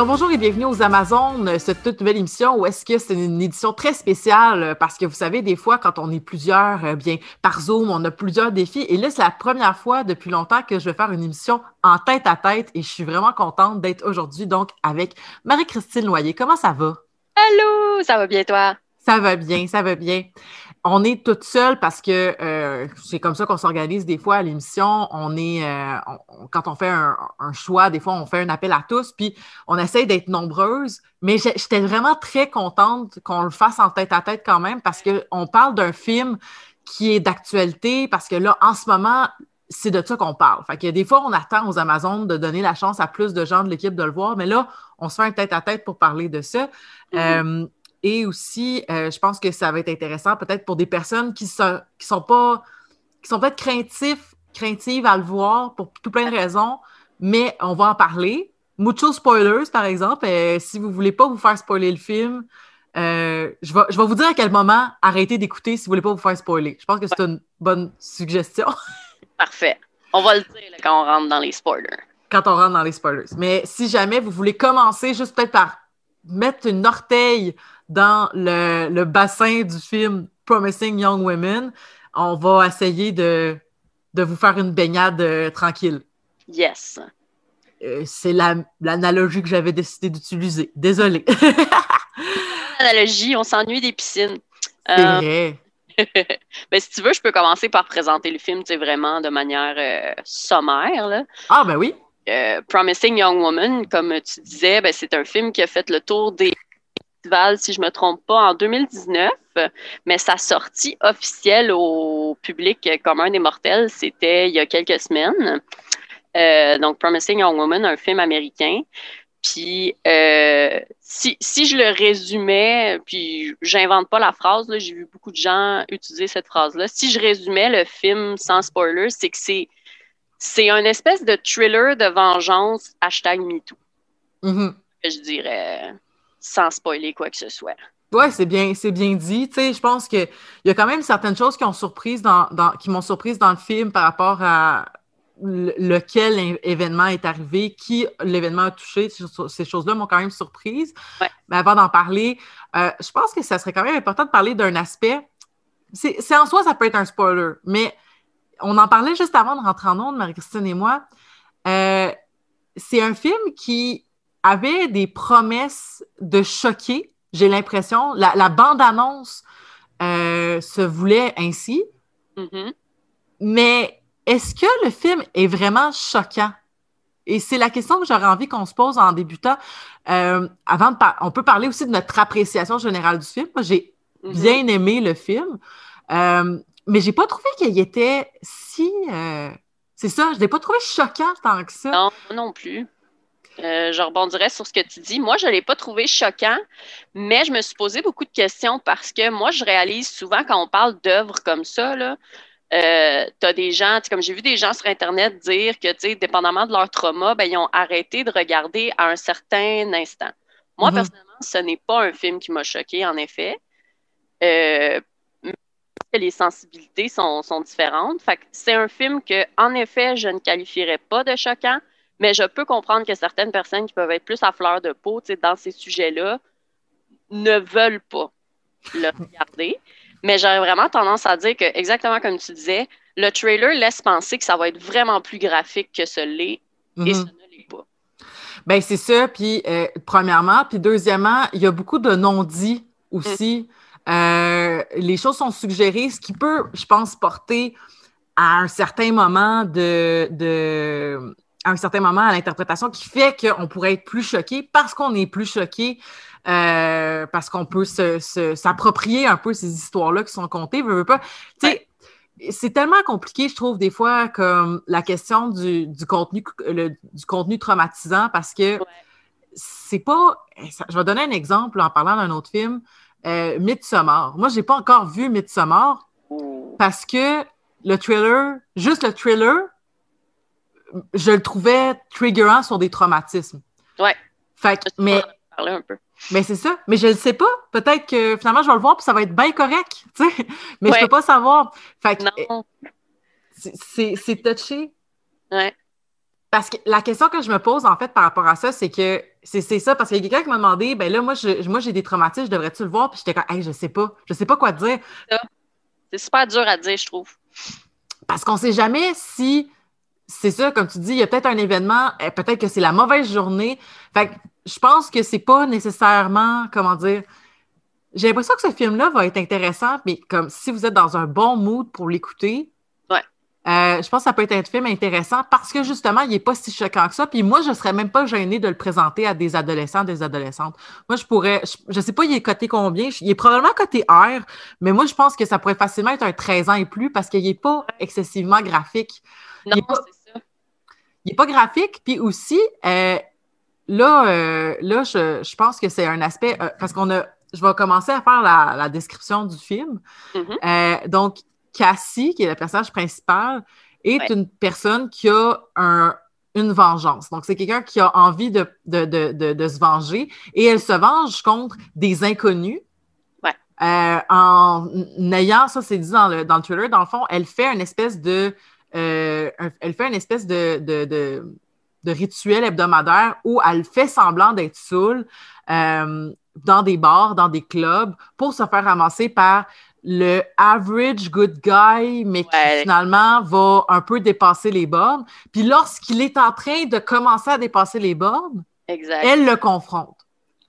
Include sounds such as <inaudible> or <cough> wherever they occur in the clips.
Alors bonjour et bienvenue aux Amazones, cette toute nouvelle émission où est-ce que c'est une édition très spéciale euh, parce que vous savez, des fois, quand on est plusieurs, euh, bien par Zoom, on a plusieurs défis. Et là, c'est la première fois depuis longtemps que je vais faire une émission en tête à tête et je suis vraiment contente d'être aujourd'hui donc avec Marie-Christine Loyer. Comment ça va? Allô, ça va bien toi? Ça va bien, ça va bien on est toute seule parce que euh, c'est comme ça qu'on s'organise des fois à l'émission. On est euh, quand on fait un, choix, des fois on fait un appel à tous, puis on essaye d'être nombreuses. Mais j'étais vraiment très contente qu'on le fasse en tête à tête quand même parce qu'on parle d'un film qui est d'actualité parce que là, en ce moment, c'est de ça qu'on parle. Fait que des fois, on attend aux Amazones de donner la chance à plus de gens de l'équipe de le voir, mais là, on se fait un tête à tête pour parler de ça. Mm-hmm. Euh, et aussi, euh, je pense que ça va être intéressant peut-être pour des personnes qui sont, qui sont pas, qui sont peut-être craintifs, craintives à le voir pour tout plein de raisons, mais on va en parler. Mucho spoilers, par exemple. Euh, si vous voulez pas vous faire spoiler le film, euh, je, vais, je vais vous dire à quel moment arrêter d'écouter si vous voulez pas vous faire spoiler. Je pense que c'est une bonne suggestion. <laughs> Parfait. On va le dire quand on rentre dans les spoilers. Quand on rentre dans les spoilers. Mais si jamais vous voulez commencer juste peut-être par mettre une orteille dans le, bassin du film Promising Young Women, on va essayer de, vous faire une baignade euh, tranquille. Yes. Euh, c'est l'analogie que j'avais décidé d'utiliser. Désolée. <laughs> Analogie, on s'ennuie des piscines. C'est euh, vrai. Mais <laughs> si tu veux, je peux commencer par présenter le film, vraiment de manière sommaire. Ah, ben oui. Promising Young Woman, comme tu disais, ben, c'est un film qui a fait le tour des si je ne me trompe pas, en 2019, mais sa sortie officielle au public commun des mortels, c'était il y a quelques semaines. Euh, donc, Promising Young Woman, un film américain. Puis, euh, si, je le résumais, puis j'invente pas la phrase, j'ai vu beaucoup de gens utiliser cette phrase-là. Si je résumais le film sans spoiler, c'est que c'est, c'est une espèce de thriller de vengeance, hashtag MeToo. Mm-hmm. Je dirais sans spoiler quoi que ce soit. Oui, c'est bien, c'est bien dit. Tu sais, je pense qu'il y a quand même certaines choses qui, ont surprise dans, qui m'ont surprise dans le film par rapport à lequel événement est arrivé, qui l'événement a touché. Ces choses-là m'ont quand même surprise. Mais avant d'en parler, euh, je pense que ça serait quand même important de parler d'un aspect. C'est en soi, ça peut être un spoiler, mais on en parlait juste avant de rentrer en ondes, Marie-Christine et moi. Euh, c'est un film qui avait des promesses de choquer, j'ai l'impression. La, bande-annonce euh, se voulait ainsi. Mm-hmm. Mais est-ce que le film est vraiment choquant? Et c'est la question que j'aurais envie qu'on se pose en débutant. Euh, avant de on peut parler aussi de notre appréciation générale du film. Moi, j'ai mm-hmm. bien aimé le film, euh, mais j'ai pas trouvé qu'il était si. c'est ça, je l'ai pas trouvé choquant tant que ça. Non, non plus. Euh, je rebondirais sur ce que tu dis. Moi, je ne l'ai pas trouvé choquant, mais je me suis posé beaucoup de questions parce que moi, je réalise souvent quand on parle d'œuvres comme ça, là, euh, tu as des gens, comme j'ai vu des gens sur Internet dire que, tu sais, dépendamment de leur trauma, ben, ils ont arrêté de regarder à un certain instant. Moi, mm-hmm. personnellement, ce n'est pas un film qui m'a choqué, en effet. Euh, les sensibilités sont, sont différentes. c'est un film que, en effet, je ne qualifierais pas de choquant, mais je peux comprendre que certaines personnes qui peuvent être plus à fleur de peau dans ces sujets-là ne veulent pas le <laughs> regarder. Mais j'aurais vraiment tendance à dire que, exactement comme tu disais, le trailer laisse penser que ça va être vraiment plus graphique que ce l'est, et mhm. ce ne l'est pas. Bien, c'est ça. Puis, euh, premièrement. Puis, deuxièmement, il y a beaucoup de non-dits aussi. Mm. Euh, les choses sont suggérées, ce qui peut, je pense, porter à un certain moment de, de à un certain moment à l'interprétation qui fait qu'on pourrait être plus choqué parce qu'on est plus choqué, euh, parce qu'on peut s'approprier un peu ces histoires-là qui sont contées. pas. C'est tellement compliqué, je trouve, des fois, comme la question du, contenu, du contenu traumatisant parce que c'est pas. Je vais donner un exemple en parlant d'un autre film, euh, Midsommar. Moi, j'ai pas encore vu Midsommar parce que le thriller, juste le thriller, je le trouvais triggerant sur des traumatismes. Ouais. Fait mais. Un peu. Mais c'est ça. Mais je ne sais pas. Peut-être que finalement, je vais le voir puis ça va être bien correct. <laughs> Mais je ne peux pas savoir. Fait que, non. C'est touché. Ouais. Parce que la question que je me pose, en fait, par rapport à ça, c'est que c'est ça, parce qu'il y a quelqu'un qui m'a demandé, ben là, moi, je, moi j'ai des traumatismes, je devrais-tu le voir? Puis j'étais comme, hey, je sais pas, je sais pas quoi dire. C'est super dur à dire, je trouve. Parce qu'on sait jamais si, c'est ça, comme tu dis, il y a peut-être un événement, eh, peut-être que c'est la mauvaise journée. Fait que je pense que c'est pas nécessairement, comment dire, j'ai l'impression que ce film-là va être intéressant, mais comme si vous êtes dans un bon mood pour l'écouter, euh, je pense que ça peut être un film intéressant parce que justement, il n'est pas si choquant que ça. Puis moi, je ne serais même pas gênée de le présenter à des adolescents, des adolescentes. Moi, je pourrais, je ne sais pas, il est coté combien? Il est probablement coté R, mais moi, je pense que ça pourrait facilement être un 13 ans et plus parce qu'il n'est pas excessivement graphique. Non. Il n'est pas graphique. Puis aussi, euh, là, euh, là je, pense que c'est un aspect, parce qu'on a, je vais commencer à faire la, description du film. Mm-hmm. donc, Cassie, qui est le personnage principal, est une personne qui a un, une vengeance. Donc, c'est quelqu'un qui a envie de, de, de, de, se venger et elle se venge contre des inconnus. Euh, en ayant, ça c'est dit dans le, dans le trailer, dans le fond, elle fait une espèce de. Euh, elle fait une espèce de, de, rituel hebdomadaire où elle fait semblant d'être saoule euh, dans des bars, dans des clubs, pour se faire ramasser par le average good guy, mais qui finalement va un peu dépasser les bornes. Puis lorsqu'il est en train de commencer à dépasser les bornes, elle le confronte.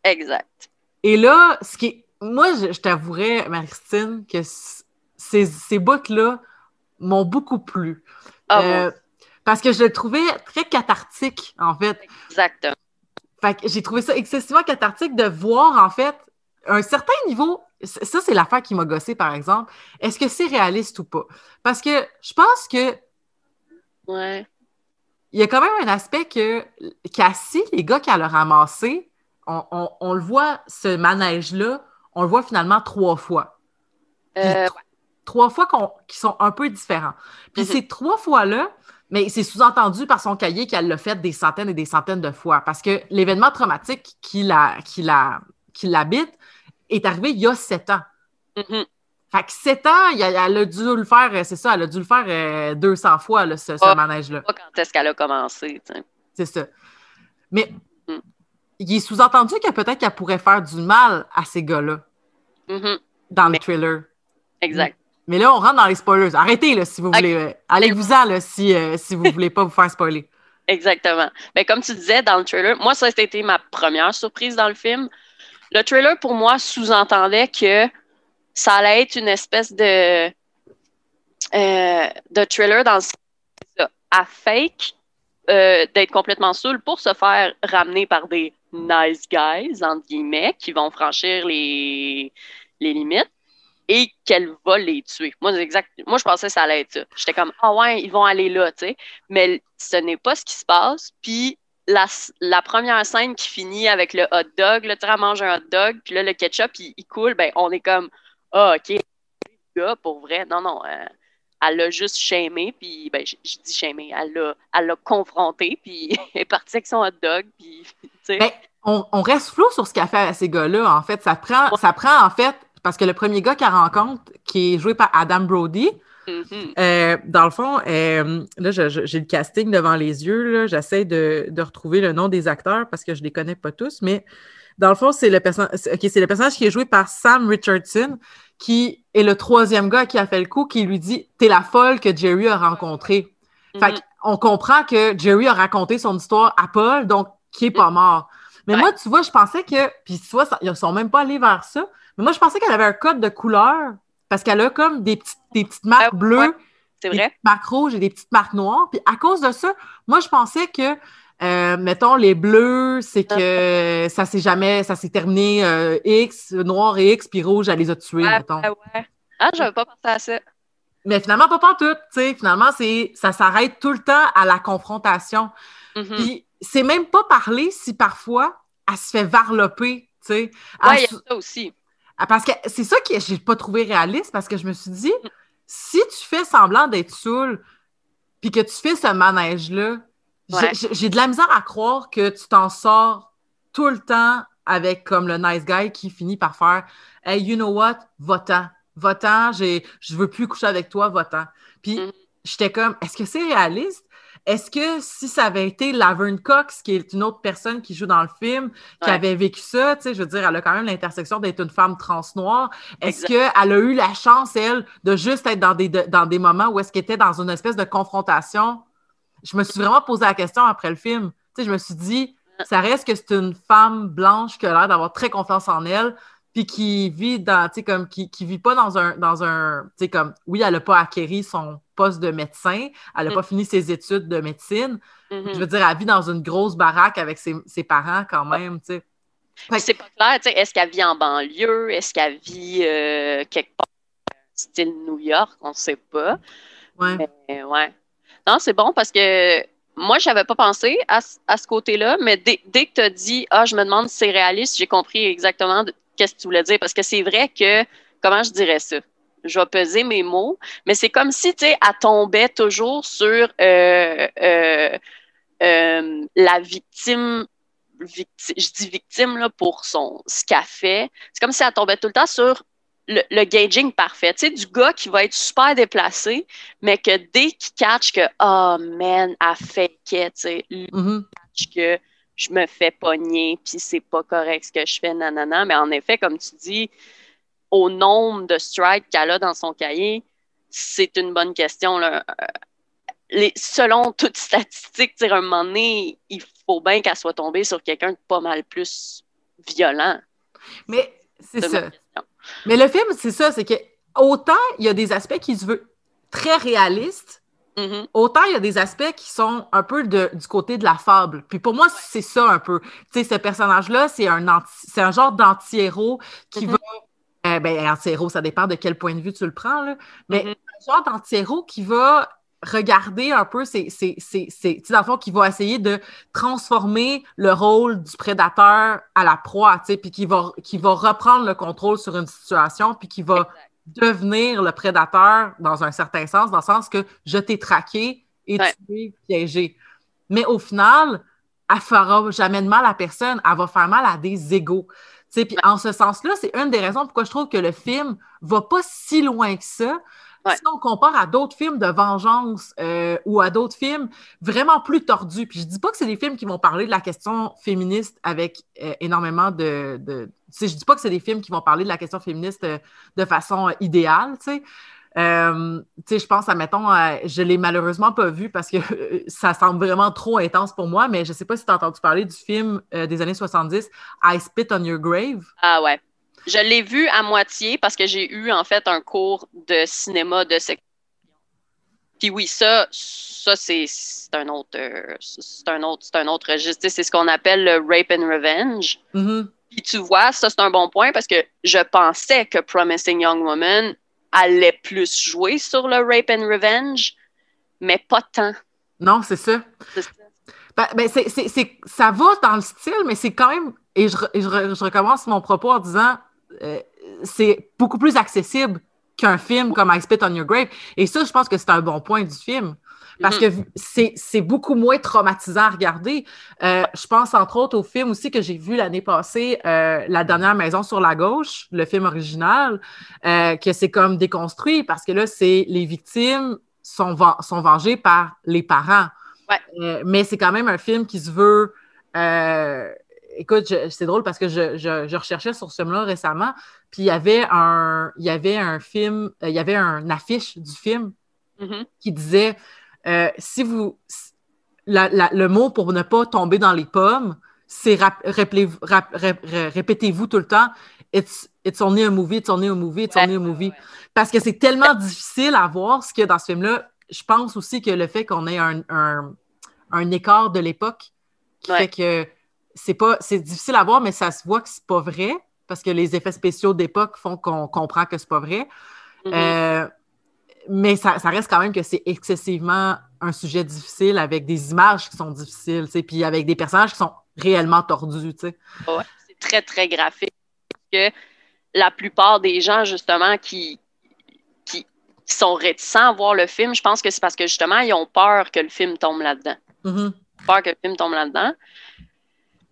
Exact. Et là, ce qui est... moi, je, t'avouerais, Marie-Christine, que ces, ces bouts-là m'ont beaucoup plu. Ah euh, parce que je le trouvais très cathartique, en fait. Exact. Fait que j'ai trouvé ça excessivement cathartique de voir, en fait, un certain niveau ça, c'est l'affaire qui m'a gossé, par exemple. Est-ce que c'est réaliste ou pas? Parce que je pense que. Ouais. Il y a quand même un aspect que Cassie, les gars qu'elle a ramassés, on, le voit, ce manège-là, on le voit finalement trois fois. Euh, trois fois qui sont un peu différents. Puis mm-hmm. ces trois fois-là, mais c'est sous-entendu par son cahier qu'elle l'a fait des centaines et des centaines de fois. Parce que l'événement traumatique qui l'habite, est arrivé il y a sept ans. Mm-hmm. Fait que sept ans, elle, a dû le faire, euh, c'est ça, elle a dû le faire 200 euh, fois, là, ce, manège-là. Pas quand est-ce qu'elle a commencé, C'est ça. Mais mm. il est sous-entendu que peut-être qu'elle pourrait faire du mal à ces gars-là mm-hmm. dans le thriller. Exact. Mais là, on rentre dans les spoilers. Arrêtez, là, si vous voulez. Euh, allez-vous-en, là, si, si vous ne voulez pas vous faire spoiler. Exactement. Mais comme tu disais dans le trailer, moi, ça a été ma première surprise dans le film. Le trailer, pour moi, sous-entendait que ça allait être une espèce de, euh, de trailer dans le à fake euh, d'être complètement saoul pour se faire ramener par des nice guys, entre guillemets, qui vont franchir les, les limites et qu'elle va les tuer. Moi, exact, moi, je pensais que ça allait être ça. J'étais comme, ah ouais, ils vont aller là, tu sais. Mais ce n'est pas ce qui se passe. Puis la, première scène qui finit avec le hot dog, là, tu mange un hot dog, puis là, le ketchup, il, coule, ben, on est comme, ah, OK, gars, pour vrai, non, non, euh, elle l'a juste shamé, puis, ben, je, dis shamé, elle l'a, elle l'a confronté, puis <laughs> elle est partie avec son hot dog, puis, <laughs> tu sais. Ben, on, on, reste flou sur ce qu'elle fait à ces gars-là, en fait. Ça prend, ça prend, en fait, parce que le premier gars qu'elle rencontre, qui est joué par Adam Brody, Mm-hmm. Euh, dans le fond, euh, là, j'ai le casting devant les yeux. J'essaie de, retrouver le nom des acteurs parce que je ne les connais pas tous, mais dans le fond, c'est le, le personnage qui est joué par Sam Richardson, qui est le troisième gars qui a fait le coup, qui lui dit T'es la folle que Jerry a rencontrée. Fait mm-hmm. on comprend que Jerry a raconté son histoire à Paul, donc qui n'est pas mm-hmm. mort. Mais moi, tu vois, je pensais que, puis tu vois, ils ne sont même pas allés vers ça, mais moi, je pensais qu'elle avait un code de couleur parce qu'elle a comme des petites, des petites marques bleues, des marques rouges et des petites marques noires. Puis à cause de ça, moi, je pensais que, euh, mettons, les bleus, c'est que <laughs> ça s'est jamais, ça s'est terminé euh, X, noir et X, puis rouge, elle les a tués, mettons. Ouais. Ah, j'avais pas pensé à ça. Mais finalement, pas tout, tu sais. Finalement, c'est, ça s'arrête tout le temps à la confrontation. Mm-hmm. Puis c'est même pas parler si parfois elle se fait varloper, tu sais. Oui, il y a ça aussi. Ah, parce que c'est ça que j'ai pas trouvé réaliste parce que je me suis dit, si tu fais semblant d'être saoul, puis que tu fais ce manège-là, j'ai de la misère à croire que tu t'en sors tout le temps avec comme le nice guy qui finit par faire Hey, you know what? Votant. Votant, je veux plus coucher avec toi, votant. Puis mm. j'étais comme, est-ce que c'est réaliste? Est-ce que si ça avait été Laverne Cox, qui est une autre personne qui joue dans le film, qui avait vécu ça, tu sais, je veux dire, elle a quand même l'intersection d'être une femme trans noire, est-ce qu'elle a eu la chance, elle, de juste être dans des, dans des moments où est-ce qu'elle était dans une espèce de confrontation? Je me suis vraiment posé la question après le film. Tu sais, je me suis dit, ça reste que c'est une femme blanche qui a l'air d'avoir très confiance en elle, puis qui vit dans, tu sais, comme, qui, qui vit pas dans un, dans un, tu sais, comme, oui, elle n'a pas acquéri son poste de médecin, elle n'a pas mm. fini ses études de médecine. Mm-hmm. Je veux dire, elle vit dans une grosse baraque avec ses, ses parents quand même, tu sais. C'est pas clair, tu sais, est-ce qu'elle vit en banlieue, est-ce qu'elle vit euh, quelque part, style New York, on ne sait pas. Ouais. Mais, ouais. Non, c'est bon parce que moi, je n'avais pas pensé à, ce côté-là, mais dès, que tu as dit Ah, je me demande si c'est réaliste, j'ai compris exactement qu'est-ce que tu voulais dire. Parce que c'est vrai que, comment je dirais ça? Je vais peser mes mots, mais c'est comme si, tu sais, elle tombait toujours sur euh, euh, euh, la victime, je dis victime là, pour son, ce qu'elle fait. C'est comme si elle tombait tout le temps sur le, le, gaging parfait, tu sais, du gars qui va être super déplacé, mais que dès qu'il catch que, oh man, elle fake tu sais, mm-hmm. que je me fais pogner, puis c'est pas correct ce que je fais, nanana. Mais en effet, comme tu dis, au nombre de strikes qu'elle a dans son cahier, c'est une bonne question. Là. Euh, les, selon toute statistique, à un moment donné, il faut bien qu'elle soit tombée sur quelqu'un de pas mal plus violent. Mais c'est ça. Mais le film, c'est ça, c'est que autant il y a des aspects qui se veulent très réalistes, mm-hmm. autant il y a des aspects qui sont un peu de, du côté de la fable. Puis pour moi, c'est ça un peu. Tu sais, ce personnage-là, c'est un, genre d'anti-héros qui mm-hmm. va. Euh, ben, anti-héros, ça dépend de quel point de vue tu le prends, là. Mais mm-hmm. un genre d'anti-héros qui va regarder un peu, c'est, c'est, c'est, c'est dans le fond, qui va essayer de transformer le rôle du prédateur à la proie, tu sais, puis qui va, qui va reprendre le contrôle sur une situation, puis qui va devenir le prédateur dans un certain sens, dans le sens que je t'ai traqué et tu es piégé. Mais au final, elle fera jamais de mal à personne, elle va faire mal à des égaux. Puis en ce sens-là, c'est une des raisons pourquoi je trouve que le film va pas si loin que ça, si on compare à d'autres films de vengeance euh, ou à d'autres films vraiment plus tordus, puis je dis pas que c'est des films qui vont parler de la question féministe avec euh, énormément de... de je dis pas que c'est des films qui vont parler de la question féministe euh, de façon idéale, tu sais. Je pense à, mettons, je l'ai malheureusement pas vu parce que ça semble vraiment trop intense pour moi, mais je sais pas si tu as entendu parler du film des années 70, I Spit on Your Grave. Ah ouais. Je l'ai vu à moitié parce que j'ai eu en fait un cours de cinéma de section. Puis oui, ça, ça c'est un autre, c'est un autre, c'est un autre registre. C'est ce qu'on appelle le rape and revenge. Mm-hmm. Puis tu vois, ça c'est un bon point parce que je pensais que Promising Young Woman allait plus jouer sur le rape and revenge, mais pas tant. Non, c'est ça. Ben, ben ça va dans le style, mais c'est quand même. Et je, je, recommence mon propos en disant euh, c'est beaucoup plus accessible qu'un film comme I Spit on Your Grave. Et ça, je pense que c'est un bon point du film. Parce que mm-hmm. c'est beaucoup moins traumatisant à regarder. Euh, je pense entre autres au film aussi que j'ai vu l'année passée, euh, La dernière maison sur la gauche, le film original, que c'est comme déconstruit parce que là, c'est les victimes sont, sont vengées par les parents. mais c'est quand même un film qui se veut écoute, c'est drôle parce que je, recherchais sur ce film-là récemment, puis il y avait un, il y avait un film, euh, il y avait un affiche du film mm-hmm. qui disait euh, si vous le mot pour ne pas tomber dans les pommes, c'est répétez-vous tout le temps it's, it's only a movie, it's only a movie, it's only a movie. Parce que c'est tellement difficile à voir ce qu'il y a dans ce film-là. Je pense aussi que le fait qu'on ait un, un, écart de l'époque qui fait que c'est pas c'est difficile à voir, mais ça se voit que c'est pas vrai parce que les effets spéciaux d'époque font qu'on comprend que c'est pas vrai. Mm-hmm. Euh, mais ça, reste quand même que c'est excessivement un sujet difficile avec des images qui sont difficiles, puis avec des personnages qui sont réellement tordus. c'est très, très graphique. Que la plupart des gens, justement, qui, qui, sont réticents à voir le film, je pense que c'est parce que, justement, ils ont peur que le film tombe là-dedans. Mm-hmm. Peur que le film tombe là-dedans.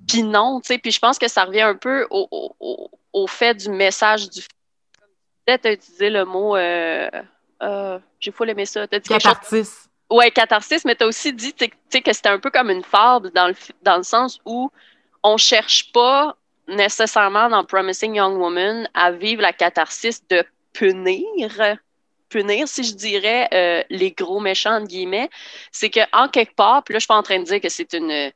Puis non, tu sais, puis je pense que ça revient un peu au, fait du message du film. Peut-être utiliser le mot. Euh, euh, J'ai fou aimé ça. Catharsis. Ouais, catharsis, mais tu as aussi dit que c'était un peu comme une fable dans le, dans le sens où on cherche pas nécessairement dans Promising Young Woman à vivre la catharsis de punir, punir, si je dirais, euh, les gros méchants, entre guillemets. C'est qu'en quelque part, puis là, je suis pas en train de dire que c'est une,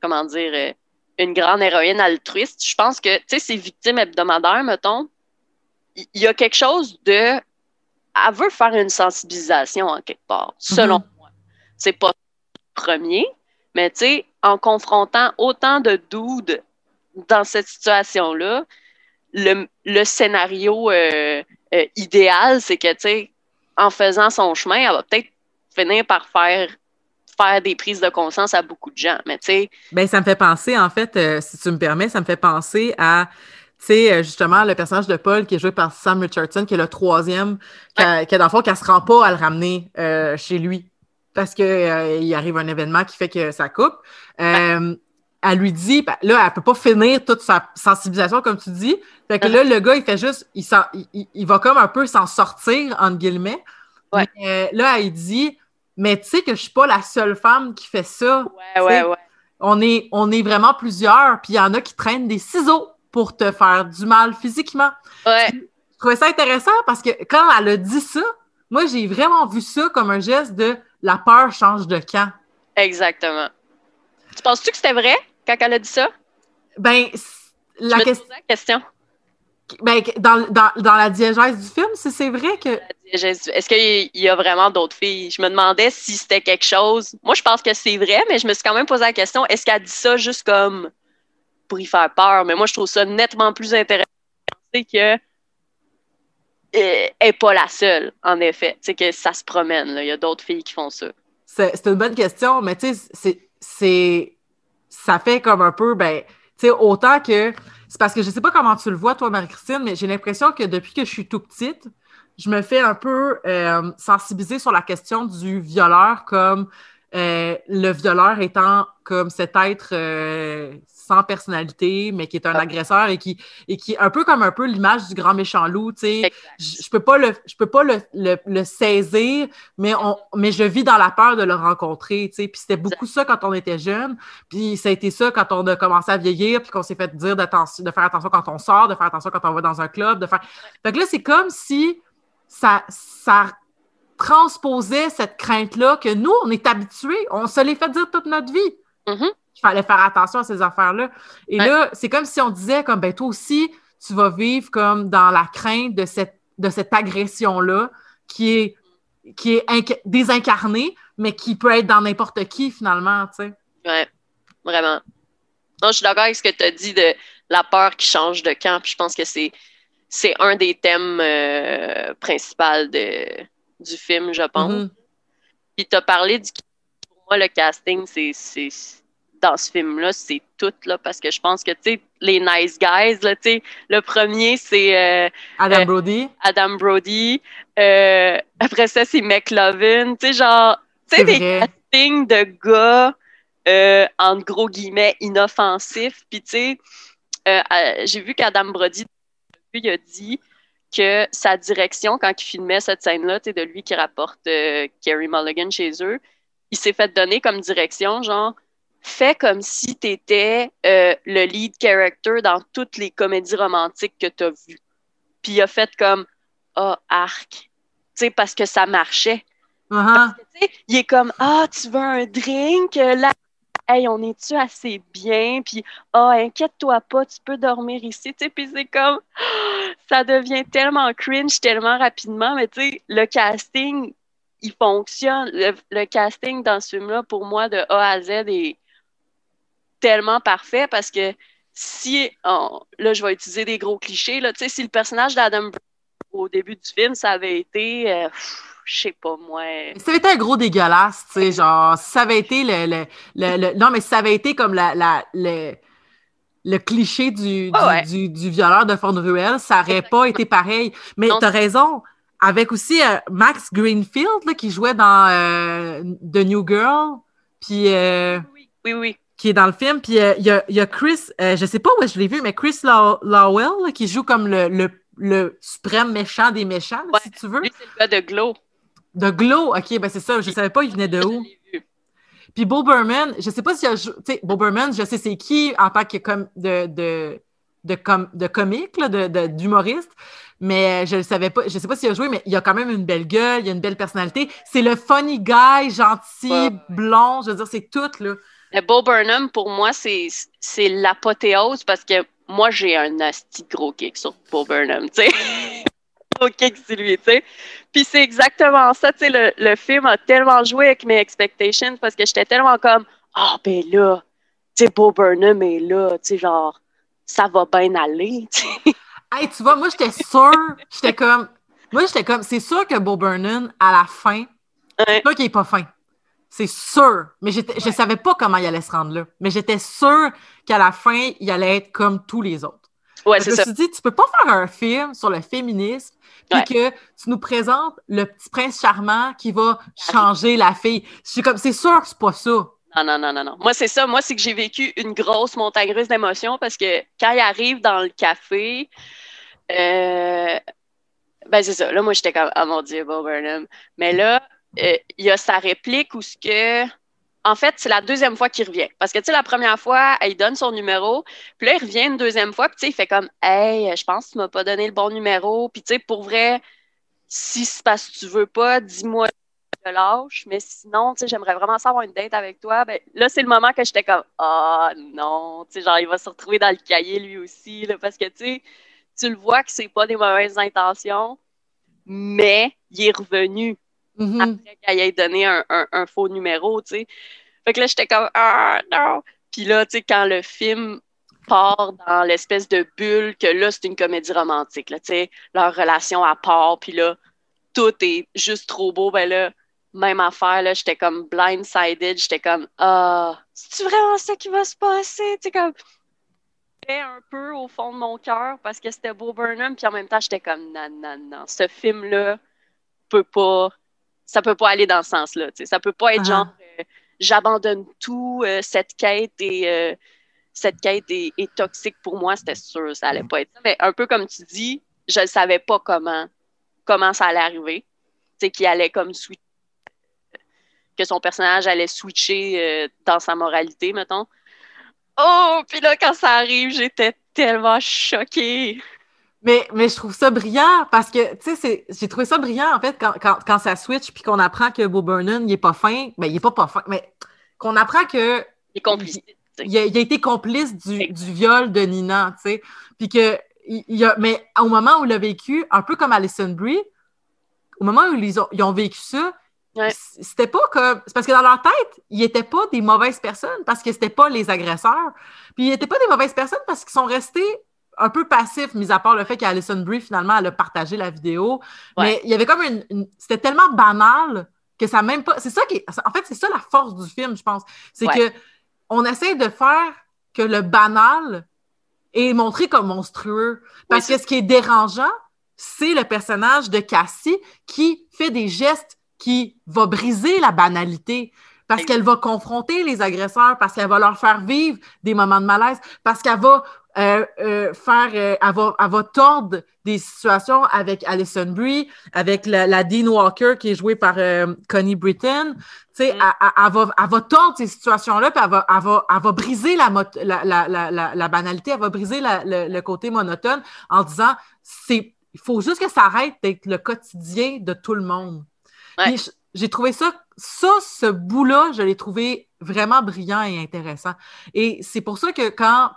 comment dire, euh, une grande héroïne altruiste. Je pense que, tu sais, ces victimes hebdomadaires, mettons, il y, a quelque chose de. Elle veut faire une sensibilisation en quelque part, selon mm-hmm. moi. C'est pas le premier, mais tu sais, en confrontant autant de doudes dans cette situation-là, le, le, scénario euh, euh, idéal, c'est que, tu sais, en faisant son chemin, elle va peut-être finir par faire faire des prises de conscience à beaucoup de gens. Mais tu sais. Ben, ça me fait penser, en fait, euh, si tu me permets, ça me fait penser à. Sais, justement, le personnage de Paul qui est joué par Sam Richardson, qui est le troisième, qui, dans le fond, qu'elle se rend pas à le ramener chez lui. Parce qu'il il arrive un événement qui fait que ça coupe. Elle lui dit, ben, là, elle peut pas finir toute sa sensibilisation, comme tu dis. Fait que là, le gars, il fait juste, il, il, va comme un peu s'en sortir, entre guillemets. Mais, là, elle dit, mais tu sais que je suis pas la seule femme qui fait ça. On est, on est vraiment plusieurs, puis il y en a qui traînent des ciseaux pour te faire du mal physiquement. Ouais. Je trouvais ça intéressant parce que quand elle a dit ça, moi, j'ai vraiment vu ça comme un geste de la peur change de camp. Exactement. Tu penses-tu que c'était vrai? quand elle a dit ça? Ben, la, question. Ben, dans, dans, dans, la diégèse du film, si c'est vrai que. Est-ce qu'il y a vraiment d'autres filles? Je me demandais si c'était quelque chose. Moi, je pense que c'est vrai, mais je me suis quand même posé la question est-ce qu'elle dit ça juste comme pour y faire peur? Mais moi, je trouve ça nettement plus intéressant que n'est euh, pas la seule, en effet. C'est que ça se promène. Il y a d'autres filles qui font ça. C'est une bonne question, mais tu sais, c'est ça fait comme un peu, ben, tu sais, autant que. C'est parce que je sais pas comment tu le vois, toi, Marie-Christine, mais j'ai l'impression que depuis que je suis tout petite, je me fais un peu euh, sensibiliser sur la question du violeur comme euh, le violeur étant comme cet être euh, sans personnalité, mais qui est un agresseur et qui, et qui est un peu comme un peu l'image du grand méchant loup, tu sais. Je, peux pas le, je peux pas le, le, saisir, mais on, mais je vis dans la peur de le rencontrer, tu sais. Puis c'était beaucoup ça quand on était jeune, puis ça a été ça quand on a commencé à vieillir, puis qu'on s'est fait dire de faire attention quand on sort, de faire attention quand on va dans un club, de faire... Fait que là, c'est comme si ça, ça transposait cette crainte-là que nous, on est habitués, on se l'est fait dire toute notre vie. Mm-hmm il fallait faire attention à ces affaires-là. Et là, c'est comme si on disait, comme, ben, toi aussi, tu vas vivre comme dans la crainte de cette, de cette agression-là qui est, qui est désincarnée, mais qui peut être dans n'importe qui, finalement, tu sais. Ouais, vraiment. Non, je suis d'accord avec ce que tu as dit de la peur qui change de camp. Puis je pense que c'est, c'est un des thèmes euh, principaux de, du film, je pense. Mm-hmm. Puis tu as parlé du. Pour moi, le casting, c'est dans ce film-là, c'est tout, là, parce que je pense que, tu sais, les nice guys, là, tu sais, le premier, c'est... Euh, Adam euh, Brody. Adam Brody. Euh, après ça, c'est McLovin. Tu sais, genre, tu sais, des castings de gars, en gros guillemets, inoffensifs. Puis, tu sais, j'ai vu qu'Adam Brody, il a dit que sa direction, quand il filmait cette scène-là, de lui qui rapporte Kerry Mulligan chez eux, il s'est fait donner comme direction, genre, fais comme si tu étais euh, le lead character dans toutes les comédies romantiques que tu as vues. Puis il a fait comme Ah, oh, arc. Tu sais, parce que ça marchait. Uh-huh. il est comme Ah, tu veux un drink? Hey, on est-tu assez bien? Puis Ah, inquiète-toi pas, tu peux dormir ici. Tu sais, puis c'est comme <gasps> ça devient tellement cringe tellement rapidement, mais tu sais, le casting, il fonctionne. Le, casting dans ce film-là, pour moi, de A à Z, est tellement parfait parce que si, là, je vais utiliser des gros clichés, là, si le personnage d'Adam au début du film, ça avait été, euh, je sais pas moi. Ça avait été un gros dégueulasse, tu sais, genre, ça avait été le, le, non, mais ça avait été comme la, la le, le cliché du, du, du, violeur de fond de ruelle, ça aurait pas été pareil. Mais tu as raison, avec aussi euh, Max Greenfield qui jouait dans euh, The New Girl, puis... oui, oui, oui qui est dans le film. Puis euh, il y, a, Chris, euh, je sais pas où je l'ai vu, mais Chris Lowell, qui joue comme le, le, suprême méchant des méchants, si tu veux. Lui, c'est le gars de Glow. De Glow, ok, ben c'est ça, je savais pas, il venait de où. Puis Bo Berman, je sais pas si tu sais, Bo Berman, je sais c'est qui en tant que comme de, de, de, com, de comique, d'humoriste, mais je ne savais pas, je sais pas s'il a joué, mais il a quand même une belle gueule, il a une belle personnalité. C'est le funny guy, gentil, blond, je veux dire, c'est tout, là. Mais Bo Burnham, pour moi, c'est l'apothéose parce que moi, j'ai un nasty gros kick sur Bo Burnham, tu sais. <laughs> gros kick sur lui, tu sais. Puis c'est exactement ça, tu sais, le, le, film a tellement joué avec mes expectations parce que j'étais tellement comme, ah, oh, ben là, tu sais, Bo Burnham est là, tu sais, genre, ça va bien aller, tu sais. Hey, tu vois, moi, j'étais sûre, j'étais comme, moi, j'étais comme, c'est sûr que Bo Burnham, à la fin, c'est sûr qu'il n'est pas fin. C'est sûr. Mais je ne savais pas comment il allait se rendre là. Mais j'étais sûre qu'à la fin, il allait être comme tous les autres. Ouais, c'est ça. Je me suis dit, tu peux pas faire un film sur le féminisme puis que tu nous présentes le petit prince charmant qui va changer la fille. Je comme, c'est sûr que c'est pas ça. Non, non, non, non, non. Moi, c'est ça. Moi, c'est que j'ai vécu une grosse montagne russe d'émotions parce que quand il arrive dans le café, euh, ben c'est ça. Là, moi, j'étais comme, oh mon Dieu, Bob Burnham. Mais là, euh, il y a sa réplique où ce que. En fait, c'est la deuxième fois qu'il revient. Parce que, tu sais, la première fois, il donne son numéro. Puis là, il revient une deuxième fois. Puis, tu sais, il fait comme, hey, je pense que tu m'as pas donné le bon numéro. Puis, tu sais, pour vrai, si c'est parce que tu veux pas, dis-moi je lâche, mais sinon, tu sais, j'aimerais vraiment savoir une date avec toi. Ben, là, c'est le moment que j'étais comme, ah non, tu sais, genre, il va se retrouver dans le cahier lui aussi, parce que, tu sais, tu le vois que c'est pas des mauvaises intentions, mais il est revenu mm-hmm. après qu'il ait donné un, faux numéro, tu sais. Fait que là, j'étais comme, ah non! Puis là, tu sais, quand le film part dans l'espèce de bulle que là, c'est une comédie romantique, tu sais, leur relation à part, puis là, tout est juste trop beau, ben là, même affaire, là, j'étais comme blindsided, j'étais comme, ah, c'est vraiment ça qui va se passer? Tu sais, comme, un peu au fond de mon cœur parce que c'était Bo Burnham, puis en même temps, j'étais comme non, non, non, ce film-là peut pas, ça peut pas aller dans ce sens-là. Ça peut pas être uh-huh. genre euh, j'abandonne tout, euh, cette quête et euh, cette quête est, toxique pour moi, c'était sûr, ça allait pas être ça. Mais un peu comme tu dis, je ne savais pas comment, comment ça allait arriver. Tu sais, qu'il allait comme switcher, que son personnage allait switcher dans sa moralité, mettons. Oh, puis là, quand ça arrive, j'étais tellement choquée. Mais, mais je trouve ça brillant parce que, tu sais, j'ai trouvé ça brillant, en fait, quand, quand, quand ça switch puis qu'on apprend que Bo Burnham, il est pas fin. Ben, il est pas pas fin, mais qu'on apprend que. Il est complice. Il, a, il a, été complice du, du viol de Nina, tu sais. Puis que. Il, a, mais au moment où il a vécu, un peu comme Alison Brie, au moment où ils ont, ils ont vécu ça, c'était pas comme. C'est parce que dans leur tête, ils n'étaient pas des mauvaises personnes parce que c'était pas les agresseurs. Puis ils n'étaient pas des mauvaises personnes parce qu'ils sont restés un peu passifs, mis à part le fait qu'Alison Brie, finalement, elle a partagé la vidéo. Mais il y avait comme une. C'était tellement banal que ça même pas. C'est ça qui En fait, c'est ça la force du film, je pense. C'est que on essaie de faire que le banal est montré comme monstrueux. Parce que ce qui est dérangeant, c'est le personnage de Cassie qui fait des gestes qui va briser la banalité parce qu'elle va confronter les agresseurs, parce qu'elle va leur faire vivre des moments de malaise, parce qu'elle va euh, euh, faire, euh, elle, va, tordre des situations avec Alison Brie, avec la, Dean Walker qui est jouée par Connie Britton. Tu sais, mm. elle, va, elle va tordre ces situations-là, puis elle va, elle va, elle va briser la, la, la, la, banalité, elle va briser le, côté monotone en disant, c'est, il faut juste que ça arrête d'être le quotidien de tout le monde. J'ai trouvé ça, ça, ce bout-là, je l'ai trouvé vraiment brillant et intéressant. Et c'est pour ça que quand,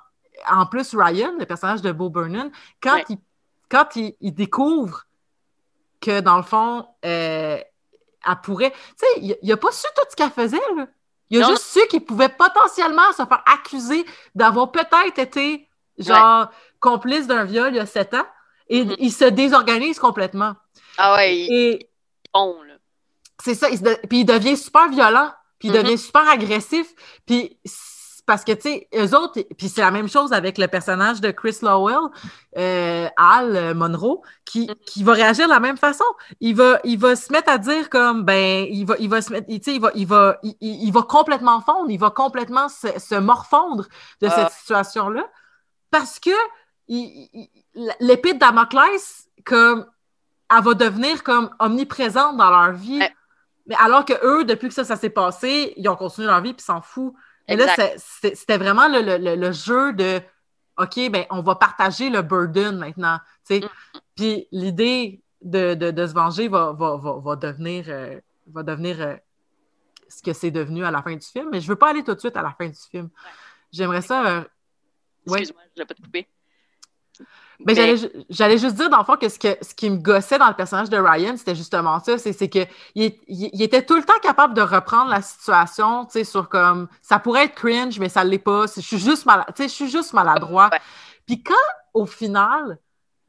en plus, Ryan, le personnage de Bo Burnham, quand, il, quand il, découvre que, dans le fond, euh, elle pourrait. Tu sais, il n'a pas su tout ce qu'elle faisait, là. Il a juste su qu'il pouvait potentiellement se faire accuser d'avoir peut-être été, genre, complice d'un viol il y a sept ans. Et mm-hmm. il se désorganise complètement. Ah ouais. Et, bon, c'est ça. puis il devient super violent, puis il mm-hmm. devient super agressif. Puis parce que, tu sais, eux autres, puis c'est la même chose avec le personnage de Chris Lowell, euh, Al Monroe, qui, mm-hmm. qui va réagir de la même façon. Il va, il va se mettre à dire comme, ben, il va, il va se mettre, tu sais, il va, il va, il, va complètement fondre, il va complètement se, morfondre de cette ah. situation-là, parce que l'épée de Damoclès, comme, elle va devenir comme omniprésente dans leur vie. Mais alors que eux, depuis que ça, ça s'est passé, ils ont continué leur vie puis s'en foutent. Et là, c'était vraiment le, jeu de OK, ben, on va partager le burden maintenant. Mm. Puis l'idée de, se venger va, va, devenir, euh, va devenir euh, ce que c'est devenu à la fin du film. Mais je ne veux pas aller tout de suite à la fin du film. J'aimerais ça. Euh, Excuse-moi, je ne pas te Ben, j'allais juste dire, dans le fond, que ce, que ce qui me gossait dans le personnage de Ryan, c'était justement ça. C'est qu'il il, était tout le temps capable de reprendre la situation, tu sais, sur comme ça pourrait être cringe, mais ça ne l'est pas. Je suis juste, mal, je suis juste maladroit. Puis quand, au final,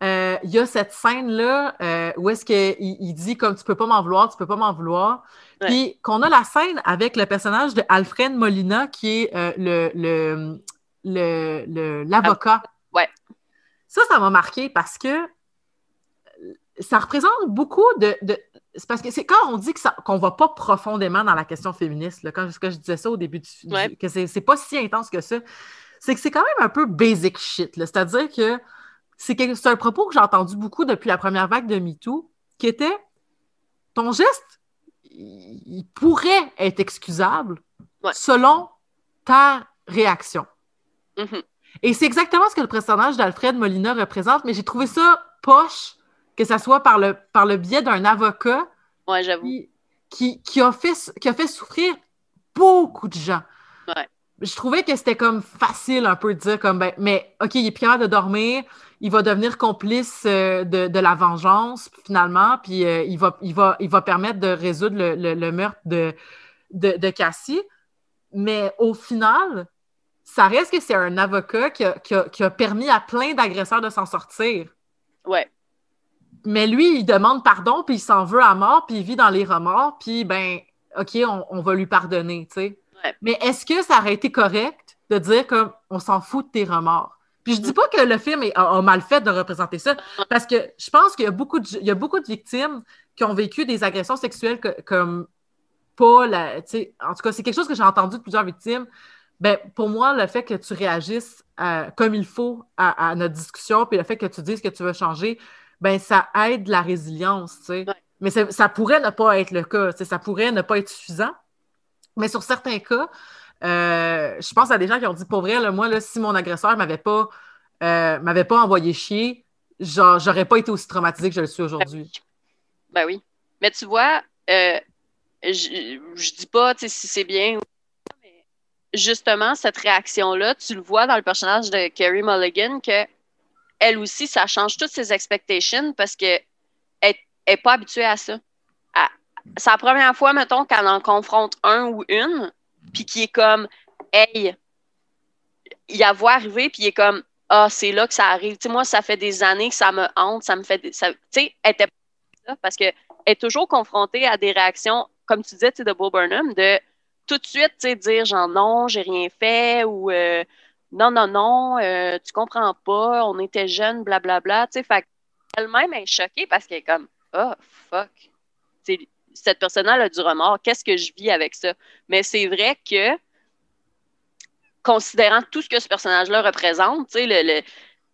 euh, il y a cette scène-là euh, où est-ce qu'il il dit comme tu peux pas m'en vouloir, tu peux pas m'en vouloir. Puis qu'on a la scène avec le personnage de Alfred Molina qui est euh, le l'avocat. ouais. Ça, ça m'a marqué parce que ça représente beaucoup de. c'est parce que c'est quand on dit qu'on ne va pas profondément dans la question féministe, là, quand je, je disais ça au début du film, que c'est pas si intense que ça, c'est que c'est quand même un peu basic shit. C'est-à-dire que c'est un propos que j'ai entendu beaucoup depuis la première vague de MeToo, qui était ton geste, il pourrait être excusable selon ta réaction. Mm-hmm. Et c'est exactement ce que le personnage d'Alfred Molina représente, mais j'ai trouvé ça poche que ça soit par le, par le biais d'un avocat qui, qui, a fait, qui a fait souffrir beaucoup de gens. Je trouvais que c'était comme facile un peu de dire comme ben, mais OK, il est plus capable de dormir, il va devenir complice euh, de, la vengeance finalement, puis euh, il, va, il, va, il va permettre de résoudre le, meurtre de, de, de Cassie. Mais au final, ça reste que c'est un avocat qui a, permis à plein d'agresseurs de s'en sortir. Ouais. Mais lui, il demande pardon, puis il s'en veut à mort, puis il vit dans les remords, puis ben, OK, on, va lui pardonner, tu sais. Mais est-ce que ça aurait été correct de dire comme on s'en fout de tes remords? Puis je dis pas que le film a, mal fait de représenter ça, parce que je pense qu'il y a beaucoup de, il y a beaucoup de victimes qui ont vécu des agressions sexuelles comme pas la, en tout cas, c'est quelque chose que j'ai entendu de plusieurs victimes ben, pour moi, le fait que tu réagisses euh, comme il faut à, notre discussion, puis le fait que tu dises que tu veux changer, ben, ça aide la résilience, tu sais. Mais ça pourrait ne pas être le cas, ça pourrait ne pas être suffisant. Mais sur certains cas, euh, je pense à des gens qui ont dit, pour vrai, moi, là, si mon agresseur ne m'avait pas, euh, m'avait pas envoyé chier, j'aurais pas été aussi traumatisée que je le suis aujourd'hui. Ben oui. Mais tu vois, je, je dis pas si c'est bien justement, cette réaction-là, tu le vois dans le personnage de Carrie Mulligan, que elle aussi, ça change toutes ses expectations parce qu'elle n'est pas habituée à ça. C'est la première fois, mettons, qu'elle en confronte un ou une, puis qui est comme, hey, il y a voit arriver, puis il est comme, ah, c'est là que ça arrive. Tu sais, moi, ça fait des années que ça me hante, ça me fait. Tu sais, elle était pas parce qu'elle est toujours confrontée à des réactions, comme tu disais, de Bo Burnham, de tout de suite, tu sais, dire genre non, j'ai rien fait ou euh, non, non, non, euh, tu comprends pas, on était jeunes, blablabla. Tu sais, elle-même est choquée parce qu'elle est comme oh fuck. cette personne-là a du remords, qu'est-ce que je vis avec ça? Mais c'est vrai que, considérant tout ce que ce personnage-là représente, tu sais, le,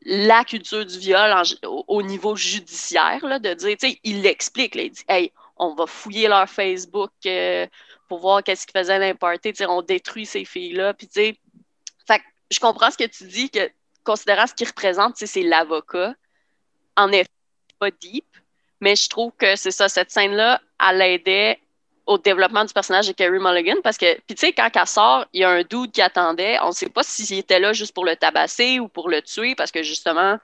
la culture du viol au, niveau judiciaire, là, de dire, tu sais, il l'explique, il dit, hey, on va fouiller leur Facebook, euh, pour voir qu'est-ce qu'ils faisaient l'importer. On détruit ces filles-là. Puis, fait je comprends ce que tu dis, que considérant ce qu'ils représentent, c'est l'avocat. En effet, pas deep, mais je trouve que c'est ça, cette scène-là, elle aidait au développement du personnage de Carrie Mulligan parce que, puis tu sais, quand elle sort, il y a un doute qui attendait. On ne sait pas s'il était là juste pour le tabasser ou pour le tuer parce que justement,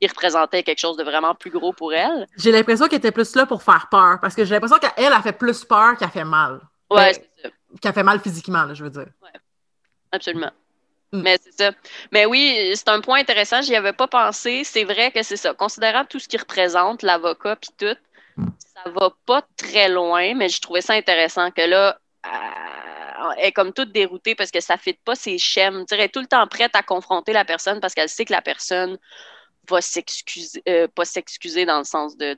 il représentait quelque chose de vraiment plus gros pour elle. J'ai l'impression qu'il était plus là pour faire peur parce que j'ai l'impression qu'elle a fait plus peur qu'elle fait mal. Ouais, ben, c'est ça. Qui a fait mal physiquement, je veux dire. Ouais, absolument. Mm. Mais c'est ça. Mais oui, c'est un point intéressant, j'y avais pas pensé. C'est vrai que c'est ça. Considérant tout ce qui représente, l'avocat puis tout, ça va pas très loin, mais je trouvais ça intéressant que là, euh, elle est comme toute déroutée parce que ça ne fit pas ses schèmes. Elle est tout le temps prête à confronter la personne parce qu'elle sait que la personne va s'excuser, euh, pas s'excuser dans le sens de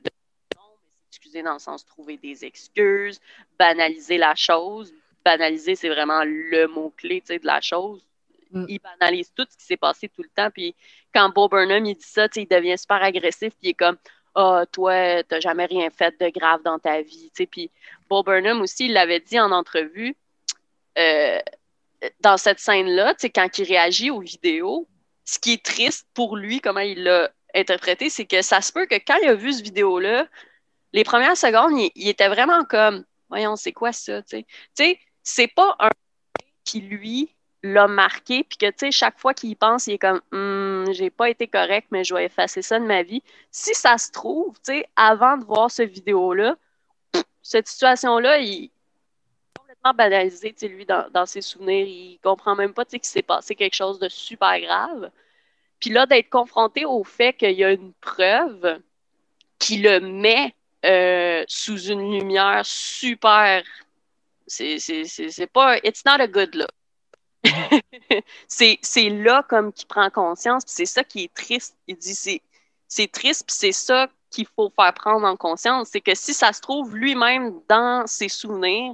excuser dans le sens trouver des excuses, banaliser la chose. Banaliser, c'est vraiment le mot-clé de la chose. Mm. Il banalise tout ce qui s'est passé tout le temps. Puis quand Bob Burnham il dit ça, il devient super agressif. Puis il est comme Ah, toi, t'as jamais rien fait de grave dans ta vie. Puis Bob Burnham aussi, il l'avait dit en entrevue. Euh, dans cette scène-là, quand il réagit aux vidéos, ce qui est triste pour lui, comment il l'a interprété, c'est que ça se peut que quand il a vu ce vidéo-là, les premières secondes, il, était vraiment comme Voyons, c'est quoi ça? Tu sais, c'est pas un qui, lui, l'a marqué, puis que, tu sais, chaque fois qu'il y pense, il est comme hum, j'ai pas été correct, mais je vais effacer ça de ma vie. Si ça se trouve, tu sais, avant de voir ce vidéo-là, cette situation-là, il est complètement banalisé, tu sais, lui, dans, ses souvenirs. Il comprend même pas, tu sais, qu'il s'est passé quelque chose de super grave. Puis là, d'être confronté au fait qu'il y a une preuve qui le met euh, sous une lumière super. C'est pas. It's not a good look. <laughs> c'est là comme qu'il prend conscience, c'est ça qui est triste. Il dit c'est triste, puis c'est ça qu'il faut faire prendre en conscience. C'est que si ça se trouve lui-même dans ses souvenirs,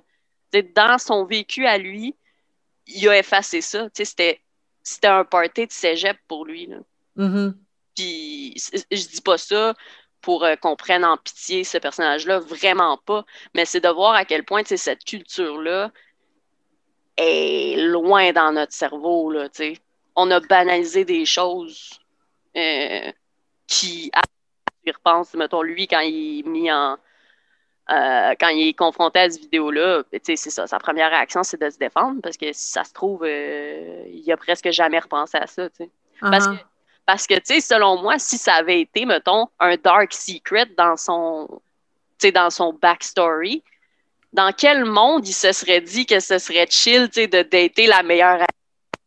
dans son vécu à lui, il a effacé ça. C'était un party de cégep pour lui. Là. Mm-hmm. Puis je dis pas ça pour euh, qu'on prenne en pitié ce personnage-là, vraiment pas. Mais c'est de voir à quel point cette culture-là est loin dans notre cerveau. Là, On a banalisé des choses euh, qui, il repense, mettons, lui, quand il est mis en. Euh, quand il est confronté à cette vidéo-là, c'est ça. Sa première réaction, c'est de se défendre parce que si ça se trouve, il a presque jamais repensé à ça. Parce uh-huh. que parce que, tu sais, selon moi, si ça avait été, mettons, un dark secret dans son, dans son backstory, dans quel monde il se serait dit que ce serait chill, tu sais, de dater la meilleure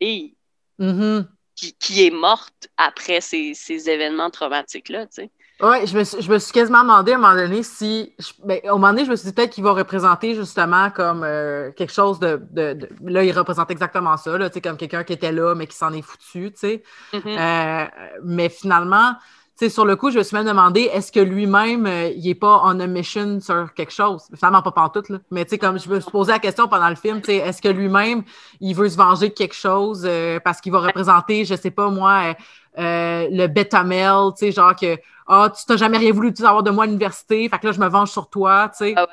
fille mm-hmm. qui, est morte après ces, ces événements traumatiques-là, tu sais? Oui, je me, suis, je me suis quasiment demandé à un moment donné si. ben, au moment donné, je me suis dit peut-être qu'il va représenter justement comme euh, quelque chose de, de, Là, il représente exactement ça, là, comme quelqu'un qui était là, mais qui s'en est foutu, tu sais. Mm-hmm. Euh, mais finalement, sais, sur le coup, je me suis même demandé est-ce que lui-même, euh, il n'est pas en a mission sur quelque chose? Finalement, pas pantoute, là. Mais tu sais, comme je me suis posé la question pendant le film, tu sais, est-ce que lui-même, il veut se venger de quelque chose parce qu'il va représenter, je sais pas moi euh, le bêta mail, tu sais, genre que ah, tu t'as jamais rien voulu avoir de moi à l'université, fait que là, je me venge sur toi, tu sais. Ah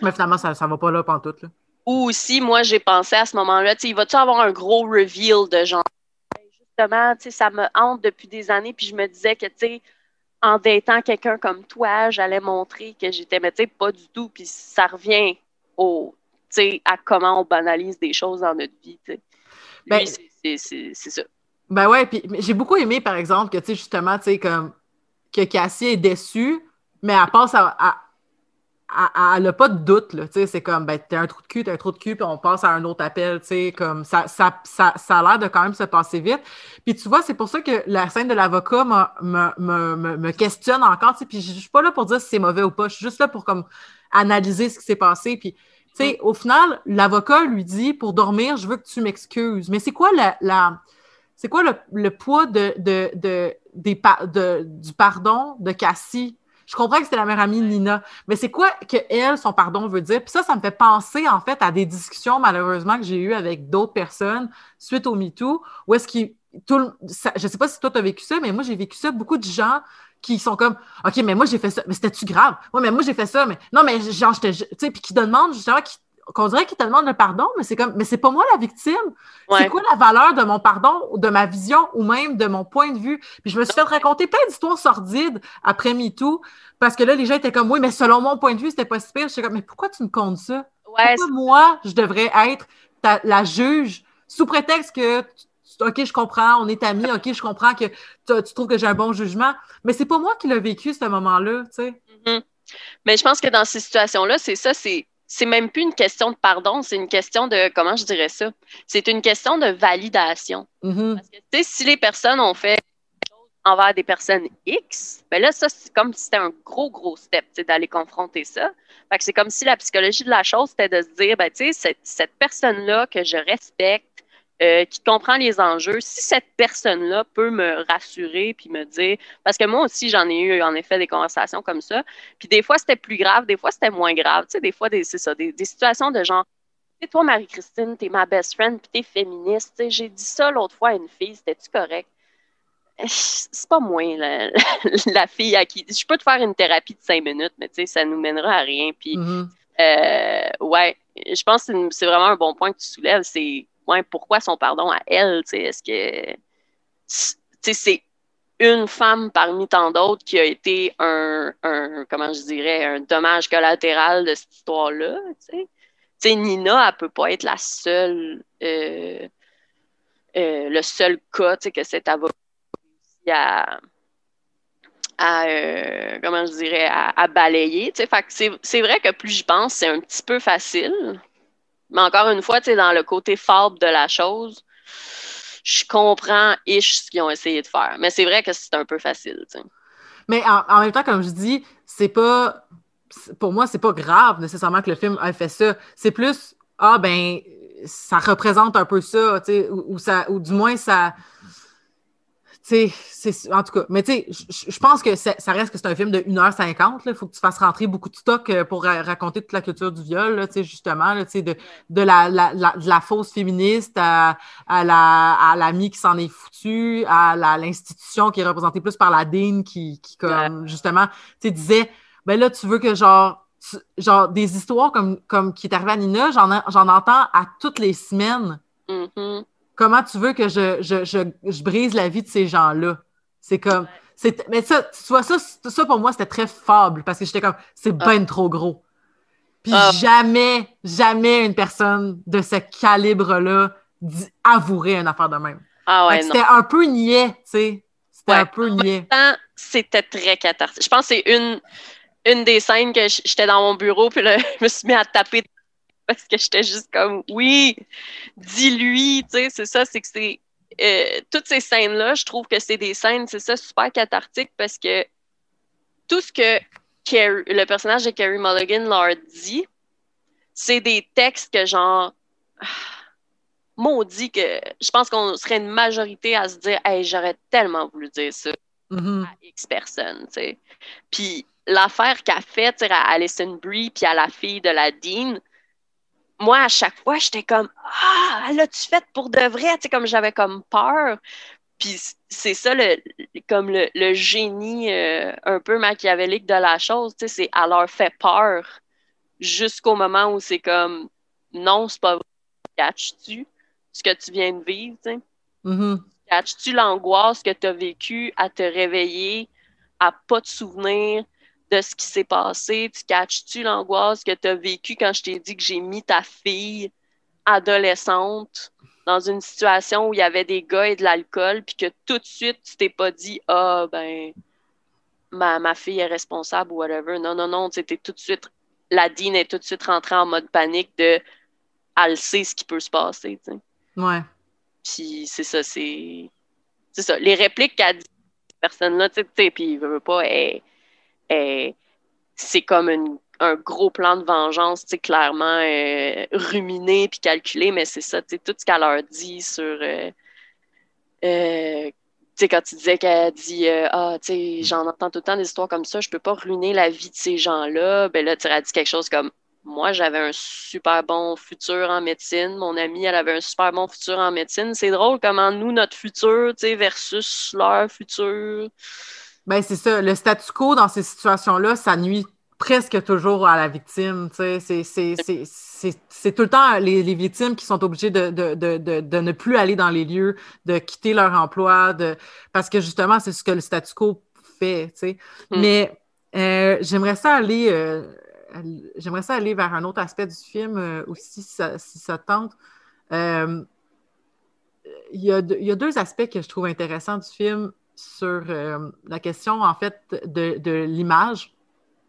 Mais finalement, ça, ça va pas là pantoute, là. Ou aussi, moi, j'ai pensé à ce moment-là, tu sais, il va-tu avoir un gros reveal de genre, justement, tu sais, ça me hante depuis des années, puis je me disais que, tu sais, en datant quelqu'un comme toi, j'allais montrer que j'étais, mais tu sais, pas du tout, puis ça revient au, tu sais, à comment on banalise des choses dans notre vie, tu sais. Ben, c'est ça. Ben ouais, puis j'ai beaucoup aimé, par exemple, que, tu sais, justement, tu sais, comme que Cassie est déçue, mais elle passe à. Elle n'a pas de doute, c'est comme, ben, t'es un trou de cul, t'es un trou de cul, puis on passe à un autre appel, comme, ça, ça, ça, ça a l'air de quand même se passer vite. Puis tu vois, c'est pour ça que la scène de l'avocat me, me, me, me, questionne encore, puis je suis pas là pour dire si c'est mauvais ou pas, je suis juste là pour, comme, analyser ce qui s'est passé, puis, tu sais, au final, l'avocat lui dit, pour dormir, je veux que tu m'excuses. Mais c'est quoi la, la c'est quoi le, poids de, de, du pardon de Cassie? Je comprends que c'était la mère amie Nina, mais c'est quoi que elle, son pardon veut dire? Puis ça, ça me fait penser en fait à des discussions malheureusement que j'ai eues avec d'autres personnes suite au MeToo, où est-ce qu'il tout je sais pas si toi tu as vécu ça, mais moi j'ai vécu ça. Beaucoup de gens qui sont comme OK, mais moi j'ai fait ça, mais c'était-tu grave? Oui, mais moi j'ai fait ça, mais non, mais genre, tu sais, puis qui demandent justement, qui qu'on dirait qu'il te demande le pardon, mais c'est comme, mais c'est pas moi la victime. C'est quoi la valeur de mon pardon, de ma vision ou même de mon point de vue? Puis je me suis fait raconter plein d'histoires sordides après MeToo, parce que là, les gens étaient comme, oui, mais selon mon point de vue, c'était pas si pire. Je suis comme, mais pourquoi tu me comptes ça? pourquoi moi, je devrais être la juge sous prétexte que OK, je comprends, on est amis, OK, je comprends que tu trouves que j'ai un bon jugement, mais c'est pas moi qui l'ai vécu ce moment-là, tu sais. Mm-hmm. Mais je pense que dans ces situations-là, c'est ça, c'est c'est même plus une question de pardon, c'est une question de, comment je dirais ça? C'est une question de validation. Mm-hmm. Parce que, si les personnes ont fait envers des personnes X, ben là, ça, c'est comme si c'était un gros, gros step, d'aller confronter ça. Fait que c'est comme si la psychologie de la chose, c'était de se dire, ben, tu sais, cette, cette personne-là que je respecte, euh, qui comprend les enjeux, si cette personne-là peut me rassurer puis me dire, parce que moi aussi j'en ai eu en effet des conversations comme ça, puis des fois c'était plus grave, des fois c'était moins grave, tu sais, des fois c'est ça, des, situations de genre, tu toi Marie-Christine, t'es ma best friend puis t'es féministe, sais, j'ai dit ça l'autre fois à une fille, c'était-tu correct? c'est pas moins <laughs> la, fille à qui. Je peux te faire une thérapie de cinq minutes, mais tu sais, ça nous mènera à rien. Puis, mm-hmm. euh, ouais, je pense que c'est vraiment un bon point que tu soulèves. C'est, pourquoi son pardon à elle? Est-ce que. C'est une femme parmi tant d'autres qui a été un, comment je dirais, un dommage collatéral de cette histoire-là. Nina, elle peut pas être la seule. Euh, euh, le seul cas que cet avocat à, à euh, comment je dirais, à, balayer. c'est vrai que plus j'y pense, c'est un petit peu facile. Mais encore une fois, dans le côté fable de la chose, je comprends ish ce qu'ils ont essayé de faire. Mais c'est vrai que c'est un peu facile. Mais en, même temps, comme je dis, c'est pas. Pour moi, c'est pas grave nécessairement que le film ait fait ça. C'est plus Ah ben ça représente un peu ça, ou, ou, ça, ou du moins ça c'est en tout cas, mais tu sais, je pense que ça reste que c'est un film de 1h50. Il faut que tu fasses rentrer beaucoup de stock euh, pour raconter toute la culture du viol, là, justement, là, de, de la, la, la, fausse féministe à, à l'ami la, qui s'en est foutu, à l'institution qui est représentée plus par la Dean qui, qui comme, justement, tu disait, ben là, tu veux que genre, genre des histoires comme, comme qui est arrivé à Nina, j'en entends à toutes les semaines. Mm-hmm comment tu veux que je, brise la vie de ces gens-là? C'est comme. Mais ça, tu vois, ça, ça pour moi, c'était très fable parce que j'étais comme, c'est ah. ben trop gros. Puis ah. jamais, jamais une personne de ce calibre-là avouerait une affaire de même. Ah ouais, C'était un peu niais, tu sais. C'était un peu niais. C'était très cathartique. Je pense que c'est une, une des scènes que j'étais dans mon bureau, puis là, <laughs> je me suis mis à taper parce que j'étais juste comme oui, dis-lui, tu sais, c'est ça, c'est que c'est euh, toutes ces scènes-là, je trouve que c'est des scènes, c'est ça, super cathartiques parce que tout ce que le personnage de Carrie Mulligan leur dit, c'est des textes que genre maudit que je pense qu'on serait une majorité à se dire Hey, j'aurais tellement voulu dire ça mm-hmm. à X personnes, tu sais. Puis l'affaire qu'a faite à Alison Brie puis à la fille de la Dean, moi, à chaque fois, j'étais comme Ah, l'as-tu fait pour de vrai? Tu sais, comme j'avais comme peur. Puis c'est ça, le, comme le, génie euh, un peu machiavélique de la chose, tu sais, c'est elle leur fait peur jusqu'au moment où c'est comme non, c'est pas vrai. Catches-tu ce que tu viens de vivre, tu sais? Mm-hmm. Catches-tu l'angoisse que tu as vécue à te réveiller, à pas te souvenir, de ce qui s'est passé? Tu catches-tu l'angoisse que tu as vécue quand je t'ai dit que j'ai mis ta fille adolescente dans une situation où il y avait des gars et de l'alcool, puis que tout de suite, tu t'es pas dit Ah, ben, ma, ma, fille est responsable ou whatever. Non, non, non, tu tout de suite, la Dean est tout de suite rentrée en mode panique de elle sait ce qui peut se passer, tu sais. Ouais. Puis c'est ça, c'est. C'est ça. Les répliques qu'a dit cette personne-là, tu sais, puis il veut pas, elle, c'est comme un gros plan de vengeance, clairement euh, ruminé puis calculé, mais c'est ça, tout ce qu'elle leur dit sur. Euh, euh, quand tu disais qu'elle dit Ah, tu sais, j'en entends tout le temps des histoires comme ça, je peux pas ruiner la vie de ces gens-là. Ben là, tu as dit quelque chose comme Moi, j'avais un super bon futur en médecine. Mon amie, elle avait un super bon futur en médecine. C'est drôle comment nous, notre futur, tu sais, versus leur futur. Ben, c'est ça. Le statu quo dans ces situations-là, ça nuit presque toujours à la victime. C'est tout le temps les, victimes qui sont obligées de, ne plus aller dans les lieux, de quitter leur emploi, de... parce que justement, c'est ce que le statu quo fait. Mm. Mais euh, j'aimerais ça aller. Euh, j'aimerais ça aller vers un autre aspect du film euh, aussi, si ça, tente. Il y, a, il y, a, deux aspects que je trouve intéressants du film sur euh, la question, en fait, de, l'image.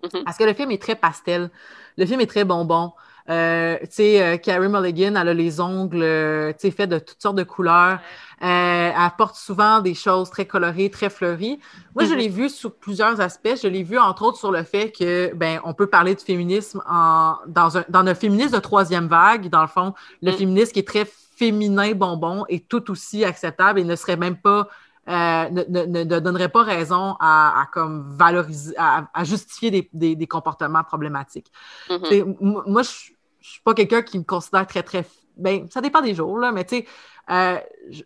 Mm-hmm. Parce que le film est très pastel. Le film est très bonbon. Euh, tu sais, euh, Carrie Mulligan, elle a les ongles, tu sais, faits de toutes sortes de couleurs. elle porte souvent des choses très colorées, très fleuries. Moi, je mm-hmm. l'ai vu sous plusieurs aspects. Je l'ai vu, entre autres, sur le fait que, ben, on peut parler de féminisme en, dans, un, dans un féminisme de troisième vague, dans le fond. Le mm. féminisme qui est très féminin bonbon est tout aussi acceptable et ne serait même pas euh, ne, donnerait pas raison à, comme valoriser, à, justifier des, comportements problématiques. Mm-hmm. Moi, je ne suis pas quelqu'un qui me considère très, très. Ben, ça dépend des jours, là, mais tu sais, euh,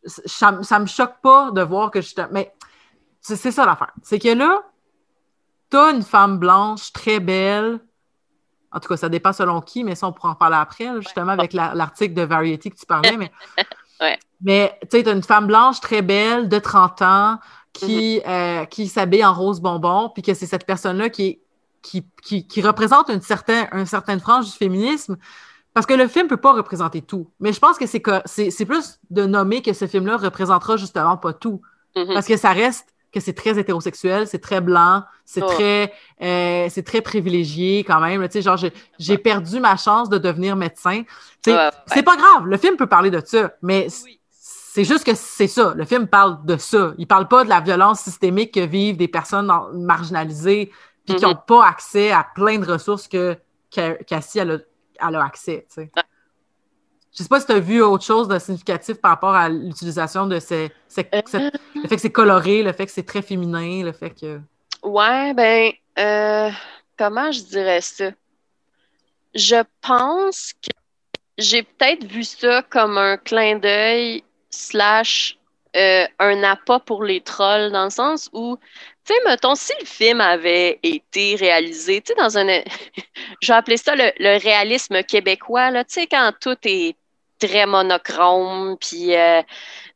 ça, ne me choque pas de voir que je. Mais c'est ça l'affaire. C'est que là, t'as une femme blanche très belle. En tout cas, ça dépend selon qui, mais ça, on pourra en parler après, justement, avec l'article de Variety que tu parlais. Mais, <laughs> mais tu sais, t'as une femme blanche très belle de 30 ans qui, mm-hmm. euh, qui s'habille en rose bonbon, puis que c'est cette personne-là qui, qui, qui, représente une certaine, une certaine frange du féminisme. Parce que le film ne peut pas représenter tout. Mais je pense que c'est plus de nommer que ce film-là représentera justement pas tout. Mm-hmm. Parce que ça reste que c'est très hétérosexuel, c'est très blanc, c'est oh. très, euh, c'est très privilégié quand même. Tu sais, genre, j'ai perdu ma chance de devenir médecin. C'est pas grave, le film peut parler de ça, mais c'est juste que c'est ça. Le film parle de ça. Il parle pas de la violence systémique que vivent des personnes marginalisées puis qui n'ont mm-hmm. pas accès à plein de ressources que Cassie a, a accès. Tu sais. Je sais pas si tu as vu autre chose de significatif par rapport à l'utilisation de ces, euh. le fait que c'est coloré, le fait que c'est très féminin, le fait que. Ouais, ben, euh, comment je dirais ça? Je pense que j'ai peut-être vu ça comme un clin d'œil slash euh, un appât pour les trolls, dans le sens où, tu sais, mettons, si le film avait été réalisé, tu sais, dans un. <laughs> je vais appeler ça le, le réalisme québécois, là, tu sais, quand tout est très monochrome, puis euh,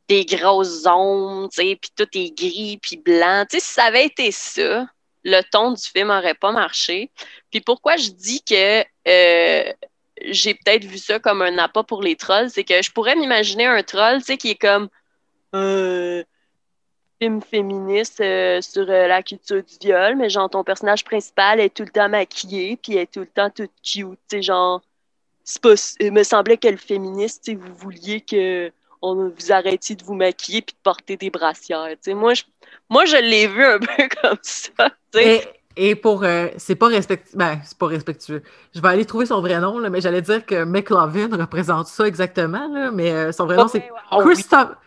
des grosses ombres, puis tout est gris, puis blanc. si ça avait été ça, le ton du film n'aurait pas marché. Puis pourquoi je dis que euh, j'ai peut-être vu ça comme un appât pour les trolls, c'est que je pourrais m'imaginer un troll, qui est comme un film féministe euh, sur la culture du viol, mais genre ton personnage principal est tout le temps maquillé, puis est tout le temps tout cute, tu il me semblait que le féministe, vous vouliez que on vous arrêtiez de vous maquiller puis de porter des brassières. Moi, je, moi, je l'ai vu un <laughs> peu comme ça. Et, et, pour. Euh, c'est pas respectueux. Ben, c'est pas respectueux. Je vais aller trouver son vrai nom, là, mais j'allais dire que McLovin représente ça exactement, là, mais euh, son vrai nom, c'est oh,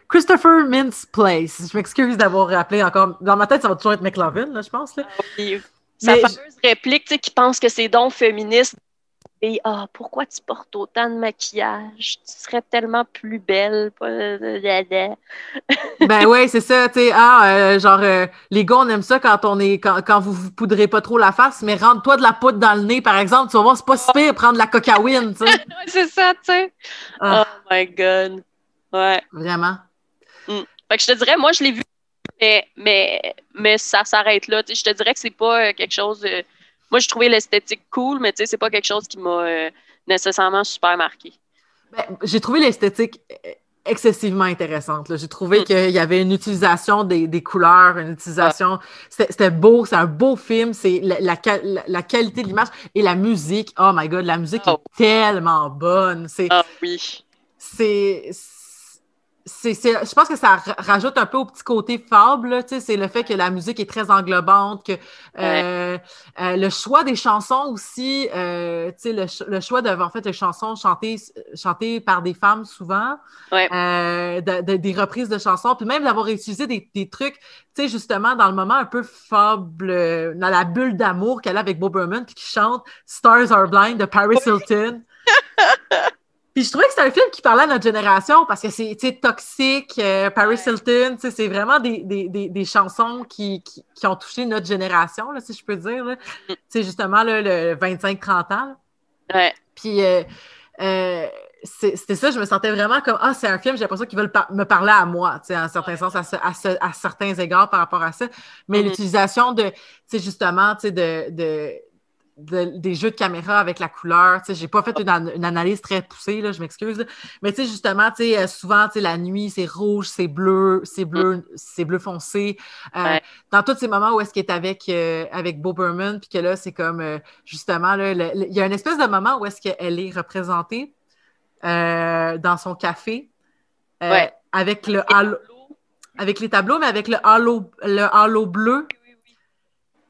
Christopher Mintz Place. Je m'excuse d'avoir rappelé encore. Dans ma tête, ça va toujours être McLovin, là, je pense. Là. Ah Sa fameuse réplique, qui pense que c'est donc féministe et ah, pourquoi tu portes autant de maquillage? Tu serais tellement plus belle. ben ouais, c'est ça, tu sais, ah, euh, genre, euh, les gars, on aime ça quand on est, quand, quand vous vous poudrez pas trop la face, mais rentre-toi de la poudre dans le nez, par exemple, tu vas voir, c'est pas si pire prendre de la cocaïne, tu sais. <laughs> c'est ça, tu sais. Ah. Oh my God. Ouais. Vraiment. Mm. Fait que je te dirais, moi, je l'ai vu, mais, mais, mais ça s'arrête là. Je te dirais que c'est pas euh, quelque chose de moi, je trouvais l'esthétique cool, mais tu sais, c'est pas quelque chose qui m'a euh, nécessairement super marqué. Ben, j'ai trouvé l'esthétique excessivement intéressante. J'ai trouvé mm. qu'il y avait une utilisation des, couleurs, une utilisation. C'était beau, c'est un beau film, c'est la, qualité de l'image et la musique. Oh my god, la musique est oh. tellement bonne. Ah oui. C'est c'est, je pense que ça rajoute un peu au petit côté fable, c'est le fait que la musique est très englobante, que euh, euh, le choix des chansons aussi, euh, le, le, choix de en fait des chansons chantées, chantées par des femmes souvent, euh, des reprises de chansons, puis même d'avoir utilisé des, des trucs, tu sais, justement dans le moment un peu fable, dans la bulle d'amour qu'elle a avec Bob Berman, puis qui chante Stars Are Blind de Paris Hilton. <laughs> Puis je trouvais que c'était un film qui parlait à notre génération parce que c'est toxique, euh, Paris Hilton, c'est vraiment des, des, des, des chansons qui, qui, qui, ont touché notre génération, là, si je peux dire. C'est mm. justement là, le 25-30 ans. Ouais. Puis euh, euh, c'était ça, je me sentais vraiment comme Ah, c'est un film, j'ai l'impression qu'ils veulent me parler à moi, en un certain sens, à, à, à, certains égards par rapport à ça. Mais mm-hmm. l'utilisation de, tu sais, justement, tu sais, de, de des jeux de caméra avec la couleur. Je n'ai pas fait une, analyse très poussée, là, je m'excuse. Mais justement, euh, souvent, la nuit, c'est rouge, c'est bleu, c'est bleu, c'est bleu foncé. Euh, dans tous ces moments où est-ce qu'il est avec, euh, avec Bo Berman, puis que là, c'est comme justement, il y a une espèce de moment où est-ce qu'elle est représentée dans son café avec le halo, avec les tableaux, mais avec le halo, le halo bleu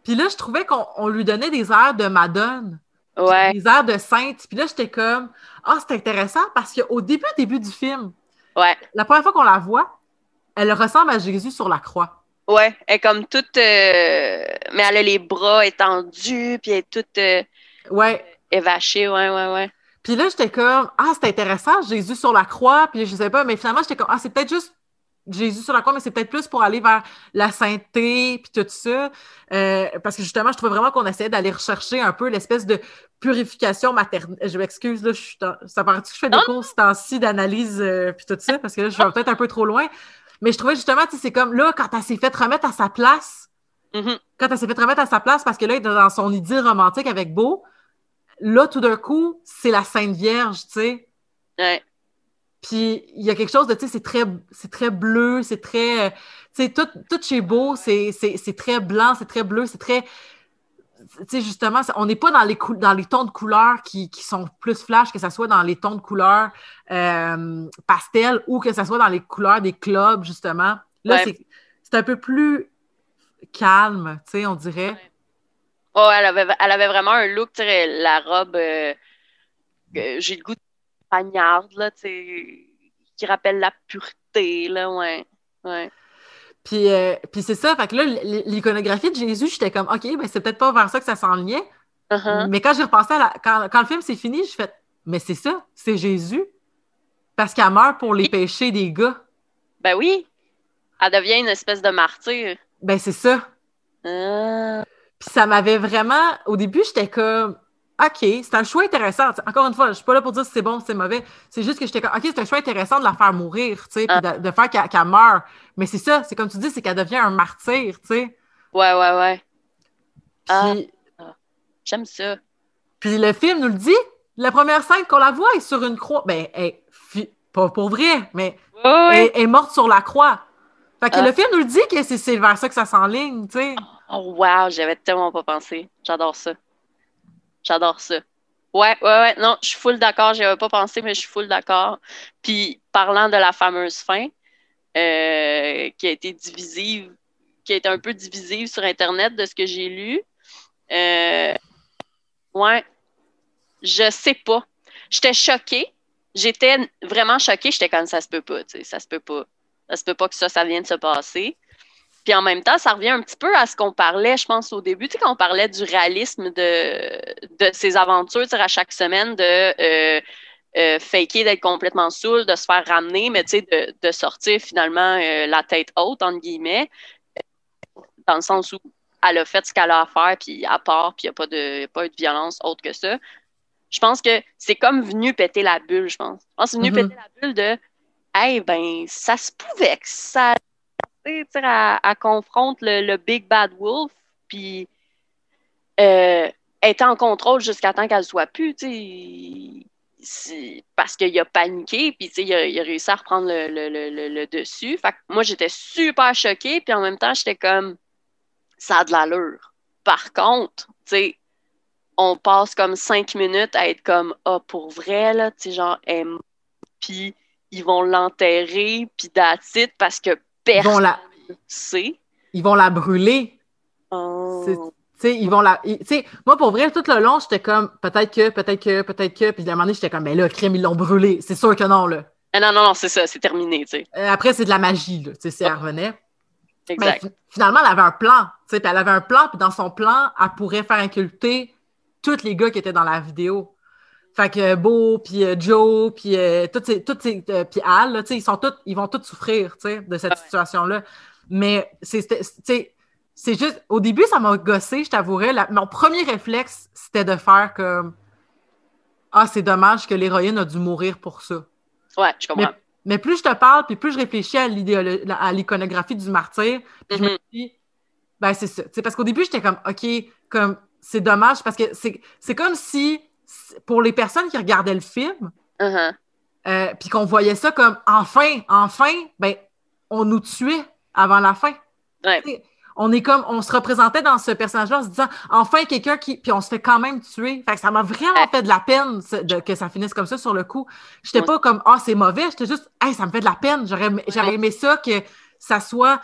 puis là, je trouvais qu'on lui donnait des airs de Madone. Des airs de sainte. Puis là, j'étais comme, ah, c'est intéressant parce qu'au début, début du film, ouais. la première fois qu'on la voit, elle ressemble à Jésus sur la croix. Ouais, elle est comme toute. Euh, mais elle a les bras étendus, puis elle est toute. Euh, ouais. Évachée, ouais, ouais, ouais. Puis là, j'étais comme, ah, c'est intéressant, Jésus sur la croix, puis je sais pas, mais finalement, j'étais comme, ah, c'est peut-être juste Jésus sur la croix, mais c'est peut-être plus pour aller vers la sainteté puis tout ça. Euh, parce que justement, je trouvais vraiment qu'on essayait d'aller rechercher un peu l'espèce de purification maternelle. Je m'excuse, là, je suis ça paraît que je fais des cours ce temps-ci d'analyse euh, puis tout ça, parce que là, je vais peut-être un peu trop loin. Mais je trouvais justement, tu sais, c'est comme là, quand elle s'est fait remettre à sa place, Mhm. quand elle s'est fait remettre à sa place parce que là, elle est dans son idylle romantique avec Beau, là, tout d'un coup, c'est la Sainte Vierge, tu sais. Ouais. Puis il y a quelque chose de, tu sais, c'est très, c'est très bleu, c'est très, euh, tu sais, tout, tout chez Beau, c'est, c'est, c'est très blanc, c'est très bleu, c'est très, tu sais, justement, on n'est pas dans les, cou- dans les tons de couleurs qui, qui sont plus flash, que ce soit dans les tons de couleurs euh, pastel ou que ce soit dans les couleurs des clubs, justement. Là, Ouais. c'est, c'est un peu plus calme, tu sais, on dirait. Oh, elle avait, elle avait vraiment un look, tu sais, la robe, euh, j'ai le goût de là, qui rappelle la pureté, là, ouais. Ouais. Puis, euh, puis c'est ça, fait que là, l'iconographie de Jésus, j'étais comme, OK, ben c'est peut-être pas vers ça que ça s'enlignait. Uh-huh. Mais quand j'ai repensé à la, quand, quand le film s'est fini, je fait, mais c'est ça, c'est Jésus. Parce qu'elle meurt pour les péchés des gars. Ben oui, elle devient une espèce de martyr. Ben c'est ça. Ah. Puis ça m'avait vraiment, au début, j'étais comme, OK, c'est un choix intéressant. Encore une fois, je suis pas là pour dire si c'est bon ou si c'est mauvais. C'est juste que j'étais comme, OK, c'est un choix intéressant de la faire mourir, tu sais, puis de, de faire qu'elle meure. Mais c'est ça, c'est comme tu dis, c'est qu'elle devient un martyr, tu sais. Ouais, ouais, ouais. Puis, Ah. J'aime ça. puis le film nous le dit. La première scène qu'on la voit est sur une croix. Ben, elle pas pour vrai, mais ouais. elle, est morte sur la croix. Fait que Ah. le film nous le dit que c'est- c'est vers ça que ça s'enligne, tu sais. Oh, wow, j'avais tellement pas pensé. J'adore ça. J'adore ça. Ouais, ouais, ouais. Non, je suis full d'accord. J'y avais pas pensé, mais je suis full d'accord. Puis, parlant de la fameuse fin, euh, qui a été divisive, qui a été un peu divisive sur Internet de ce que j'ai lu. Euh, ouais, je sais pas. J'étais choquée. J'étais vraiment choquée. J'étais comme ça se peut pas, tu sais, ça se peut pas. Ça se peut pas que ça, ça vienne de se passer. Puis en même temps, ça revient un petit peu à ce qu'on parlait, je pense, au début, tu sais, quand on parlait du réalisme de, de ses aventures, tu sais, à chaque semaine, de euh, euh, faker d'être complètement saoul, de se faire ramener, mais tu sais, de, de sortir finalement euh, la tête haute, entre guillemets, dans le sens où elle a fait ce qu'elle a à faire, puis à part, puis il n'y a pas de, pas eu de violence autre que ça. Je pense que c'est comme venu péter la bulle, je pense. Je pense que c'est venu Mhm. péter la bulle de Hey, ben, ça se pouvait que ça tu sais, confronte le, le Big Bad Wolf, puis euh, elle est en contrôle jusqu'à temps qu'elle soit plus, Parce qu'il a paniqué, puis il a, réussi à reprendre le, le- le- dessus. Fait que moi, j'étais super choquée, puis en même temps, j'étais comme, ça a de l'allure. Par contre, tu sais, on passe comme cinq minutes à être comme, ah, pour vrai, là, tu sais, genre, elle puis ils vont l'enterrer, puis that's it, parce que Ils vont la, sait. ils vont la brûler. Oh. Ils vont la. moi, pour vrai, tout le long, j'étais comme, peut-être que, peut-être que, peut-être que. Puis à un moment donné, j'étais comme, mais là, crime, ils l'ont brûlé. C'est sûr que non, là. Ah non, non, non, c'est ça, c'est terminé, tu sais. Euh, après, c'est de la magie, là. Tu sais, si elle revenait. Mais Exact. fi- finalement, elle avait un plan. Tu sais, puis elle avait un plan, puis dans son plan, elle pourrait faire inculter tous les gars qui étaient dans la vidéo. Fait que euh, Beau, puis euh, Joe, puis euh, toutes ces, toutes ces, euh, puis Al, là, ils sont tous, ils vont tous souffrir, de cette ouais. situation-là. Mais c'est, juste, au début, ça m'a gossé, je t'avouerais. La- mon premier réflexe, c'était de faire comme, ah, c'est dommage que l'héroïne a dû mourir pour ça. Ouais, je comprends. Mais plus je te parle, puis plus je réfléchis à l'iconographie du martyr, puis je me Mhm. dis, ben c'est ça. Parce qu'au début, j'étais comme, OK, comme c'est dommage, parce que c'est c'est comme si, pour les personnes qui regardaient le film, Uh-huh. euh, puis qu'on voyait ça comme, enfin, enfin, ben, on nous tuait avant la fin. Ouais. On est comme, on se représentait dans ce personnage-là en se disant, enfin, quelqu'un qui. Puis on se fait quand même tuer. Fait que ça m'a vraiment Ouais. fait de la peine de- que ça finisse comme ça sur le coup. J'étais Ouais. pas comme, ah, c'est mauvais. J'étais juste, hey, ça me fait de la peine. J'aurais aimé ça que ça soit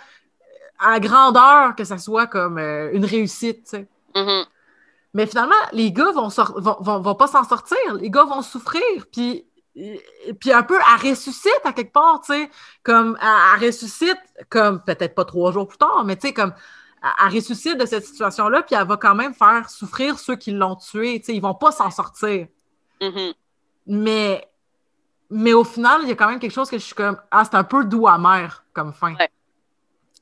à grandeur, que ça soit comme euh, une réussite, sais. Mais finalement, les gars vont, vont, vont, vont pas s'en sortir. Les gars vont souffrir. Puis, puis un peu, elle ressuscite à quelque part, tu sais. Comme, elle, elle ressuscite, comme peut-être pas trois jours plus tard, mais tu sais, comme, elle, ressuscite de cette situation-là, puis elle va quand même faire souffrir ceux qui l'ont tué. Tu sais, ils vont pas s'en sortir. Mhm. Mais mais au final, il y a quand même quelque chose que je suis comme Ah, c'est un peu doux amer comme fin.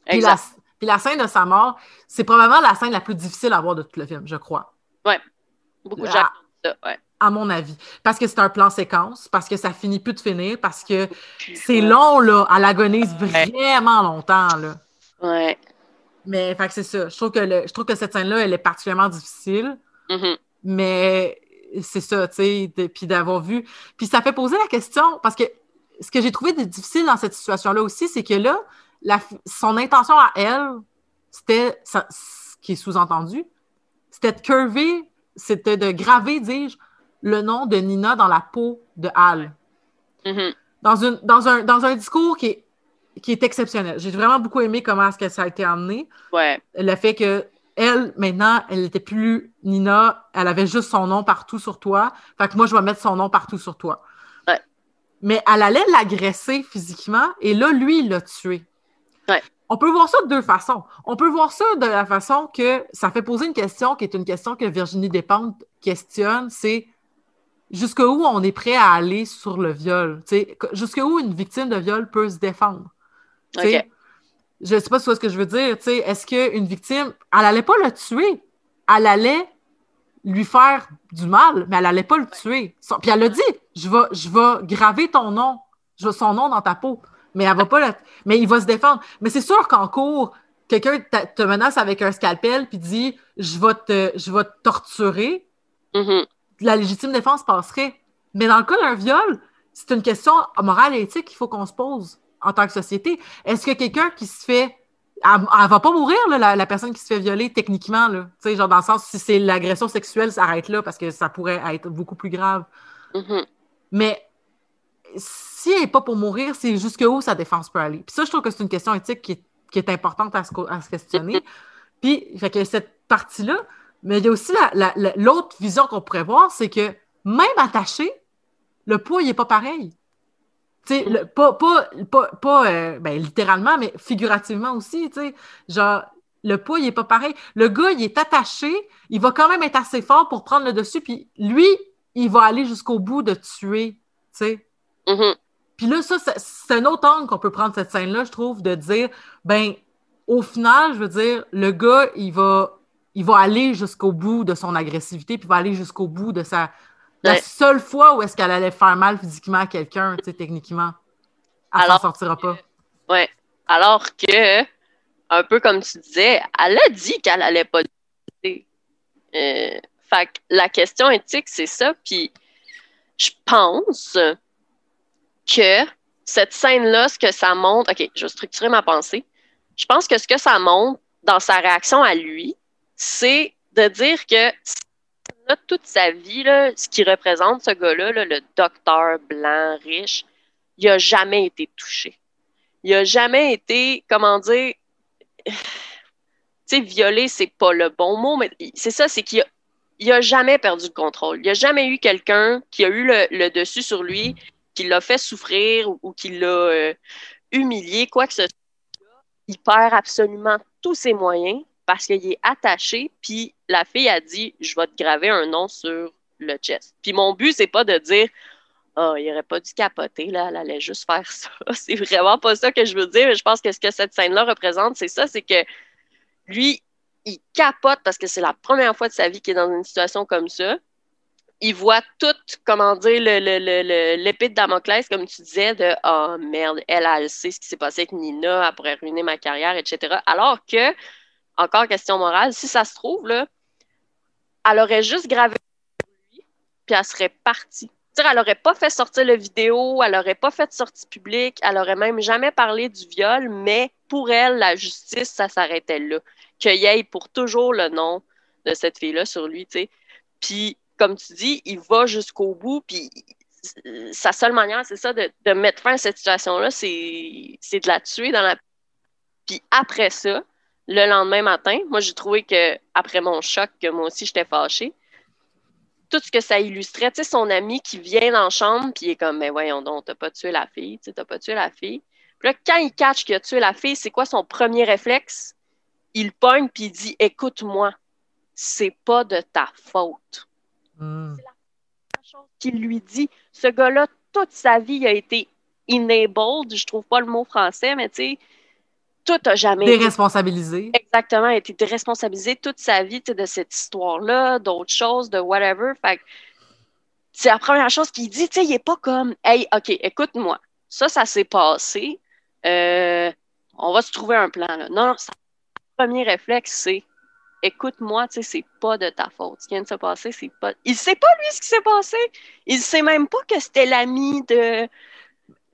Puis, la, puis la scène de sa mort, c'est probablement la scène la plus difficile à voir de tout le film, je crois. Ouais. Beaucoup de gens ça, ouais. À mon avis. Parce que c'est un plan séquence, parce que ça finit plus de finir, parce que c'est long, là. Elle agonise vraiment longtemps, là. Ouais. Mais, fait c'est ça. Je trouve que, le, je trouve que cette scène-là, elle est particulièrement difficile. Mm-hmm. Mais c'est ça, tu sais, puis d'avoir vu. Puis ça fait poser la question, parce que ce que j'ai trouvé de difficile dans cette situation-là aussi, c'est que là, la, son intention à elle, c'était, ce qui est sous-entendu, c'était de curver, c'était de graver, dis-je, le nom de Nina dans la peau de Al. Mm-hmm. Dans, une, dans, un, dans un discours qui est, qui est exceptionnel. J'ai vraiment beaucoup aimé comment est-ce que ça a été amené. Ouais. Le fait que elle, maintenant, elle n'était plus Nina, elle avait juste son nom partout sur toi. Fait que moi, je vais mettre son nom partout sur toi. Ouais. Mais elle allait l'agresser physiquement et là, lui, il l'a tué. Ouais. On peut voir ça de deux façons. On peut voir ça de la façon que ça fait poser une question qui est une question que Virginie Despentes questionne, c'est jusqu'où on est prêt à aller sur le viol? Jusqu'où une victime de viol peut se défendre? Je ne sais pas si ce que je veux dire. Est-ce qu'une victime, elle n'allait pas le tuer, elle allait lui faire du mal, mais elle n'allait pas le tuer. Puis elle a dit je vais, je vais graver ton nom, je son nom dans ta peau. Mais elle va pas. Mais il va se défendre. Mais c'est sûr qu'en cours, quelqu'un te menace avec un scalpel puis dit je vais te, je vais te torturer. Mm-hmm. La légitime défense passerait. Mais dans le cas d'un viol, c'est une question morale et éthique qu'il faut qu'on se pose en tant que société. Est-ce que quelqu'un qui se fait. Elle, ne va pas mourir, la, personne qui se fait violer, techniquement. Là. Genre dans le sens, si c'est l'agression sexuelle, ça arrête là parce que ça pourrait être beaucoup plus grave. Mm-hmm. Mais si elle n'est pas pour mourir, c'est jusqu'où sa défense peut aller. Puis ça, je trouve que c'est une question éthique qui est, importante à se, questionner. Puis, fait que cette partie-là, mais il y a aussi l'autre vision qu'on pourrait voir, c'est que même attaché, le poids, il n'est pas pareil. Le, pas, pas, pas, euh, ben, littéralement, mais figurativement aussi, tu sais. Genre, le poids, il est pas pareil. Le gars, il est attaché, il va quand même être assez fort pour prendre le dessus, puis lui, il va aller jusqu'au bout de tuer, tu sais. Mm-hmm. Puis là, ça, c'est un autre angle qu'on peut prendre cette scène-là, je trouve, de dire, ben, au final, je veux dire, le gars, il va, il va aller jusqu'au bout de son agressivité, puis il va aller jusqu'au bout de sa, la seule fois où est-ce qu'elle allait faire mal physiquement à quelqu'un, tu sais, techniquement, elle s'en sortira pas. Oui. Alors que, un peu comme tu disais, elle a dit qu'elle allait pas. Euh, fait que la question éthique, c'est ça. Puis, je pense que cette scène-là, ce que ça montre. OK, je vais structurer ma pensée. Je pense que ce que ça montre dans sa réaction à lui, c'est de dire que toute sa vie, ce qui représente ce gars-là, le docteur blanc, riche, il n'a jamais été touché. Il n'a jamais été, comment dire, <sighs> tu sais, violé, c'est pas le bon mot, mais c'est ça, c'est qu'il n'a jamais perdu le contrôle. Il n'y a jamais eu quelqu'un qui a eu le, dessus sur lui, qui l'a fait souffrir ou, qui l'a euh, humilié, quoi que ce soit. Il perd absolument tous ses moyens parce qu'il est attaché, puis la fille a dit Je vais te graver un nom sur le chest. Puis mon but, c'est pas de dire oh, il aurait pas dû capoter, là, elle allait juste faire ça. <laughs> C'est vraiment pas ça que je veux dire. Je pense que ce que cette scène-là représente, c'est ça, c'est que lui, il capote parce que c'est la première fois de sa vie qu'il est dans une situation comme ça. Il voit tout, comment dire, l'épée de Damoclès, comme tu disais, de Oh merde, elle, elle sait ce qui s'est passé avec Nina, elle pourrait ruiner ma carrière, etc. Alors que encore question morale, si ça se trouve, là, elle aurait juste gravé lui, puis elle serait partie. elle n'aurait pas fait sortir la vidéo, elle n'aurait pas fait de sortie publique, elle n'aurait même jamais parlé du viol, mais pour elle, la justice, ça s'arrêtait là. Qu'il y ait pour toujours le nom de cette fille-là sur lui, tu sais. Puis, comme tu dis, il va jusqu'au bout, puis sa seule manière, c'est ça, de, mettre fin à cette situation-là, c'est de la tuer dans la... Puis après ça, le lendemain matin, moi, j'ai trouvé que après mon choc, que moi aussi, j'étais fâchée, tout ce que ça illustrait, tu sais, son ami qui vient dans la chambre, puis il est comme, mais voyons donc, t'as pas tué la fille, tu t'as pas tué la fille. Puis là, quand il catch qu'il a tué la fille, c'est quoi son premier réflexe? Il pogne, puis il dit, écoute-moi, c'est pas de ta faute. Hmm. C'est la chose qu'il lui dit. Ce gars-là toute sa vie a été enabled, je trouve pas le mot français, mais tu sais, tout a jamais été Déresponsabilisé. exactement été déresponsabilisé toute sa vie de cette histoire-là, d'autres choses, de whatever. Fait c'est la première chose qu'il dit, tu sais, il est pas comme Hey, OK, écoute-moi, ça, ça s'est passé. Euh, on va se trouver un plan. Là. Non, non, son premier réflexe, c'est écoute-moi, tu sais, c'est pas de ta faute. Ce qui vient de se passer, c'est pas. Il sait pas, lui, ce qui s'est passé. Il sait même pas que c'était l'ami de.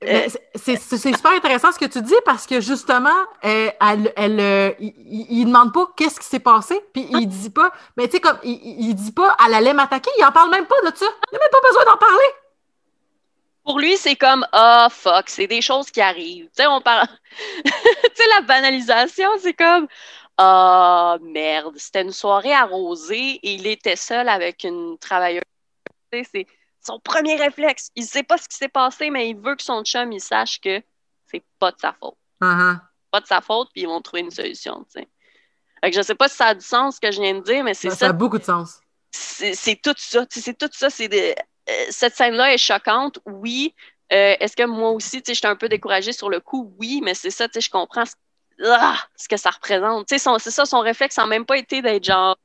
Mais c'est- super intéressant ce que tu dis parce que justement, euh, elle, elle, euh, il, il demande pas qu'est-ce qui s'est passé, puis il dit pas, mais tu sais, comme, il, il il dit pas, elle allait m'attaquer, il en parle même pas de ça. Il n'a même pas besoin d'en parler. Pour lui, c'est comme ah fuck, c'est des choses qui arrivent. Tu sais, on parle. <laughs> tu sais, la banalisation, c'est comme ah merde, c'était une soirée arrosée et il était seul avec une travailleuse. C'est son premier réflexe. Il sait pas ce qui s'est passé, mais il veut que son chum il sache que c'est pas de sa faute. Uh-huh. Pas de sa faute, puis ils vont trouver une solution. Tu sais. Fait que je sais pas si ça a du sens ce que je viens de dire, mais c'est Ça, ça ça a beaucoup de sens. c'est tout ça. C'est tout ça. C'est de- euh, cette scène-là est choquante, oui. Euh, Est-ce que moi aussi, tu sais, j'étais un peu découragée sur le coup? Oui, mais c'est ça, tu sais, je comprends ce, ah, ce que ça représente. C'est ça, son réflexe n'a même pas été d'être genre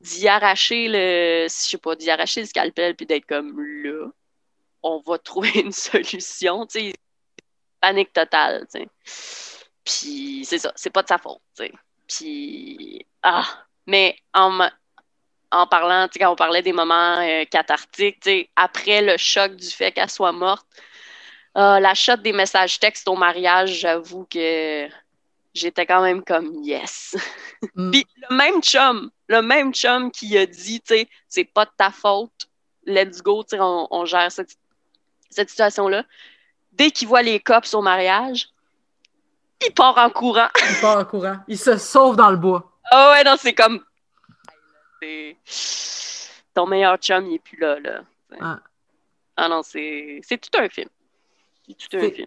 d'y arracher le, je sais pas, d'y arracher le scalpel puis d'être comme là, on va trouver une solution. Tu sais, panique totale, tu sais. Puis c'est ça, c'est pas de sa faute, tu sais. Puis, ah, mais en, en parlant, quand on parlait des moments euh, cathartiques, après le choc du fait qu'elle soit morte, euh, la shot des messages textes au mariage, j'avoue que j'étais quand même comme yes. <laughs> Mm. Puis le même chum, le même chum qui a dit, tu sais, c'est pas de ta faute, let's go, tu sais, on, on gère cette, cette situation-là. Dès qu'il voit les cops au mariage, il part en courant. Il part en courant. Il se sauve dans le bois. Ah ouais, non, c'est comme. Ton meilleur chum, il est plus là, là. Ah. Ah non, c'est c'est tout un film. C'est tout un film.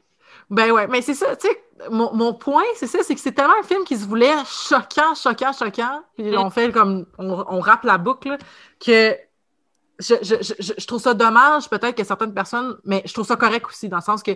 Ben ouais, mais c'est ça, tu sais, mon, mon point, c'est ça, c'est que c'est tellement un film qui se voulait choquant, choquant, choquant, puis Mm. on fait comme, on, on rappe la boucle, que je, je, je, je trouve ça dommage, peut-être que certaines personnes, mais je trouve ça correct aussi, dans le sens que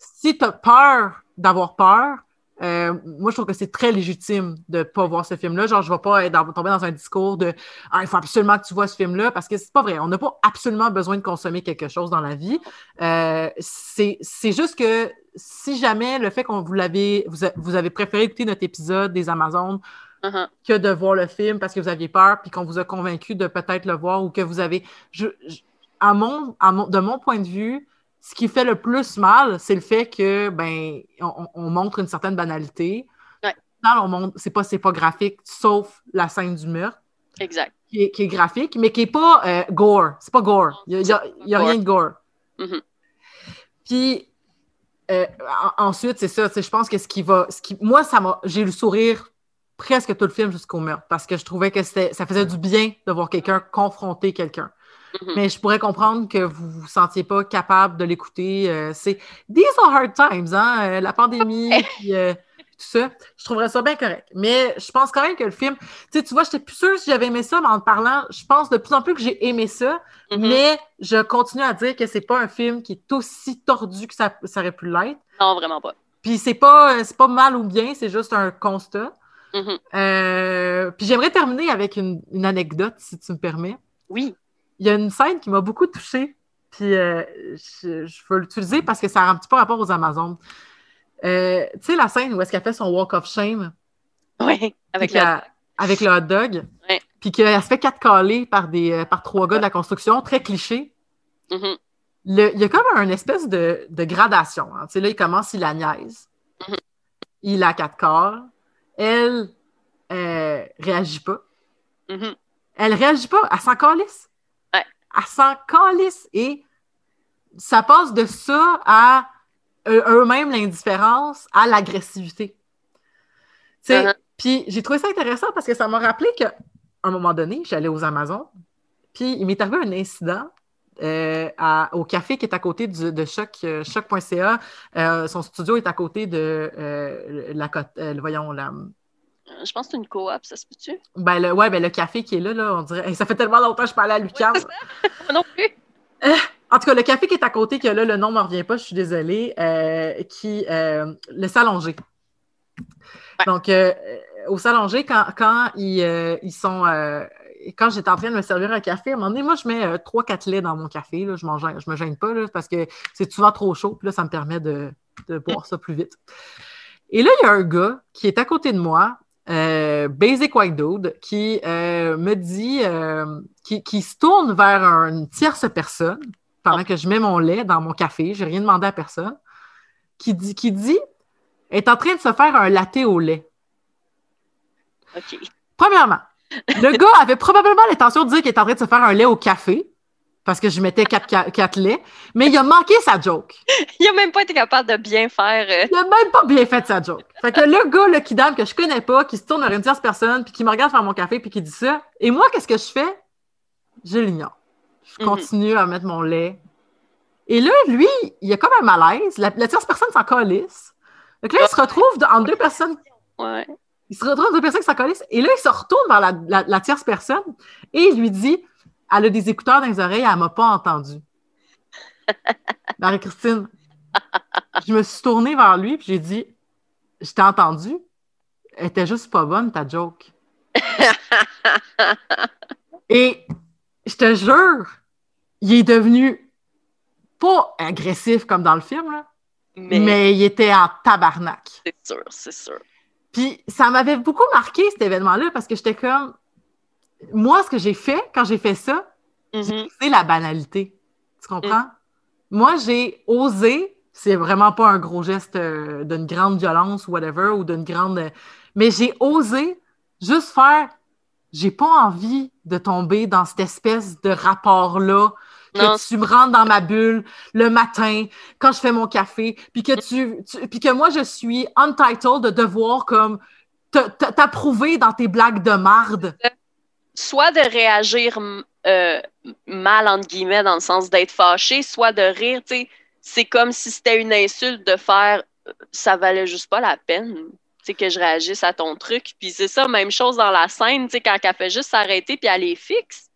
si tu as peur d'avoir peur, euh, moi, je trouve que c'est très légitime de pas voir ce film-là. Genre, je vais pas être dans- tomber dans un discours de ah, il faut absolument que tu vois ce film-là parce que c'est pas vrai. On n'a pas absolument besoin de consommer quelque chose dans la vie. Euh, c'est juste que si jamais le fait qu'on vous l'avez, vous, a- vous avez préféré écouter notre épisode des Amazones Uh-huh. que de voir le film parce que vous aviez peur puis qu'on vous a convaincu de peut-être le voir ou que vous avez. Je, je- à mon, à mon- de mon point de vue, ce qui fait le plus mal, c'est le fait que ben on, on montre une certaine banalité. Ouais. C'est pas, c'est pas graphique, sauf la scène du meurtre, Exact. qui est, qui est graphique, mais qui est pas euh, gore. C'est pas gore. Il y a, y a- rien de gore. Mhm. Puis euh, en- ensuite, c'est ça. Je pense que ce qui va. Ce qui, moi, ça m'a. J'ai eu le sourire presque tout le film jusqu'au meurtre parce que je trouvais que ça faisait du bien de voir quelqu'un confronter quelqu'un. Mhm. Mais je pourrais comprendre que vous vous sentiez pas capable de l'écouter. euh, c'est These are hard times, hein? euh, la pandémie, <laughs> puis, euh, tout ça. Je trouverais ça bien correct. Mais je pense quand même que le film. Tu sais, tu vois, j'étais plus sûre si j'avais aimé ça, mais en te parlant, je pense de plus en plus que j'ai aimé ça. Mhm. Mais je continue à dire que c'est pas un film qui est aussi tordu que ça, ça aurait pu l'être. Non, vraiment pas. Puis c'est pas, c'est pas mal ou bien, c'est juste un constat. Mhm. Euh, puis j'aimerais terminer avec une, une anecdote, si tu me permets. Oui. Il y a une scène qui m'a beaucoup touchée, puis euh, je, je veux l'utiliser parce que ça a un petit peu rapport aux Amazones. Euh, tu sais, la scène où est-ce qu'elle fait son walk of shame? Oui. Avec le. qu'elle- avec le hot dog, Ouais. puis qu'elle se fait quatre calés par, des, euh, par trois gars de la construction, très cliché. Mhm. Le- il y a comme un espèce de, de gradation. hein. Tu sais, là, il commence, il la niaise. Mhm. Il a quatre corps. Elle euh, réagit pas. Mhm. Elle réagit pas. Elle s'en calisse. Elle s'en calisse. Et ça passe de ça à eux- eux-mêmes l'indifférence à l'agressivité. Tu sais, Uh-huh. Puis j'ai trouvé ça intéressant parce que ça m'a rappelé qu'à un moment donné, j'allais aux Amazones, puis il m'est arrivé un incident euh, à- au café qui est à côté du- de Choc, euh, Choc.ca. Euh, son studio est à côté de euh, la euh, voyons, la, Je pense que c'est une coop, ça se peut-tu? ben, le, ouais, ben, le café qui est là, là on dirait. Hey, ça fait tellement longtemps que je parlais à Lucas. <laughs> Moi non plus. En En tout cas, le café qui est à côté, que là, le nom ne me revient pas, je suis désolée, euh, qui, euh, le Salonger. Donc, euh, au Salonger, quand, quand ils, ils sont quand j'étais en train de me servir un café, à un moment donné, moi, je mets trois, quatre laits dans mon café. Là, je ne me gêne pas là, parce que c'est souvent trop chaud. Puis là, ça me permet de, de boire ça plus vite. Et là, il y a un gars qui est à côté de moi, euh, Basic White Dude, qui euh, me dit, euh, qui, se tourne vers une tierce personne pendant que je mets mon lait dans mon café, j'ai rien demandé à personne, qui dit, qui dit, est en train de se faire un latte au lait. OK. Premièrement, le gars avait probablement l'intention de dire qu'il est en train de se faire un lait au café parce que je mettais quatre, laits, mais il a manqué sa joke. <laughs> il a même pas été capable de bien faire. Euh. Il a même pas bien fait sa joke. Fait que le gars, le kidam que je connais pas, qui se tourne vers une tierce personne, puis qui me regarde faire mon café, puis qui dit ça, et moi, qu'est-ce que je fais? Je l'ignore. Je mhm. continue à mettre mon lait. Et là, lui, il a comme un malaise. La, tierce personne s'en calisse. Donc là, il se retrouve en deux personnes. Ouais. Il se retrouve en deux personnes qui s'en calissent. Et là, il se retourne vers la, la tierce personne et il lui dit elle a des écouteurs dans les oreilles, elle ne m'a pas entendu. <laughs> Marie-Christine, je me suis tournée vers lui et j'ai dit Je t'ai entendu. Elle était juste pas bonne, ta joke. <laughs> et je te jure, il est devenu pas agressif comme dans le film, là, mais... mais il était en tabarnak. C'est sûr, c'est sûr. Puis ça m'avait beaucoup marqué cet événement-là parce que j'étais comme moi, ce que j'ai fait quand j'ai fait ça, c'est la banalité. Tu comprends? Mm. Moi, j'ai osé, c'est vraiment pas un gros geste euh, d'une grande violence ou whatever, ou d'une grande. Mais j'ai osé juste faire. J'ai pas envie de tomber dans cette espèce de rapport-là que tu me rentres dans ma bulle le matin quand je fais mon café, puis que tu, puis que moi je suis untitled de devoir comme t'approuver dans tes blagues de marde soit de réagir euh, mal, entre guillemets, dans le sens d'être fâché, soit de rire, c'est comme si c'était une insulte de faire euh, ça valait juste pas la peine, que je réagisse à ton truc. Puis c'est ça, même chose dans la scène, quand elle fait juste s'arrêter puis elle est fixe.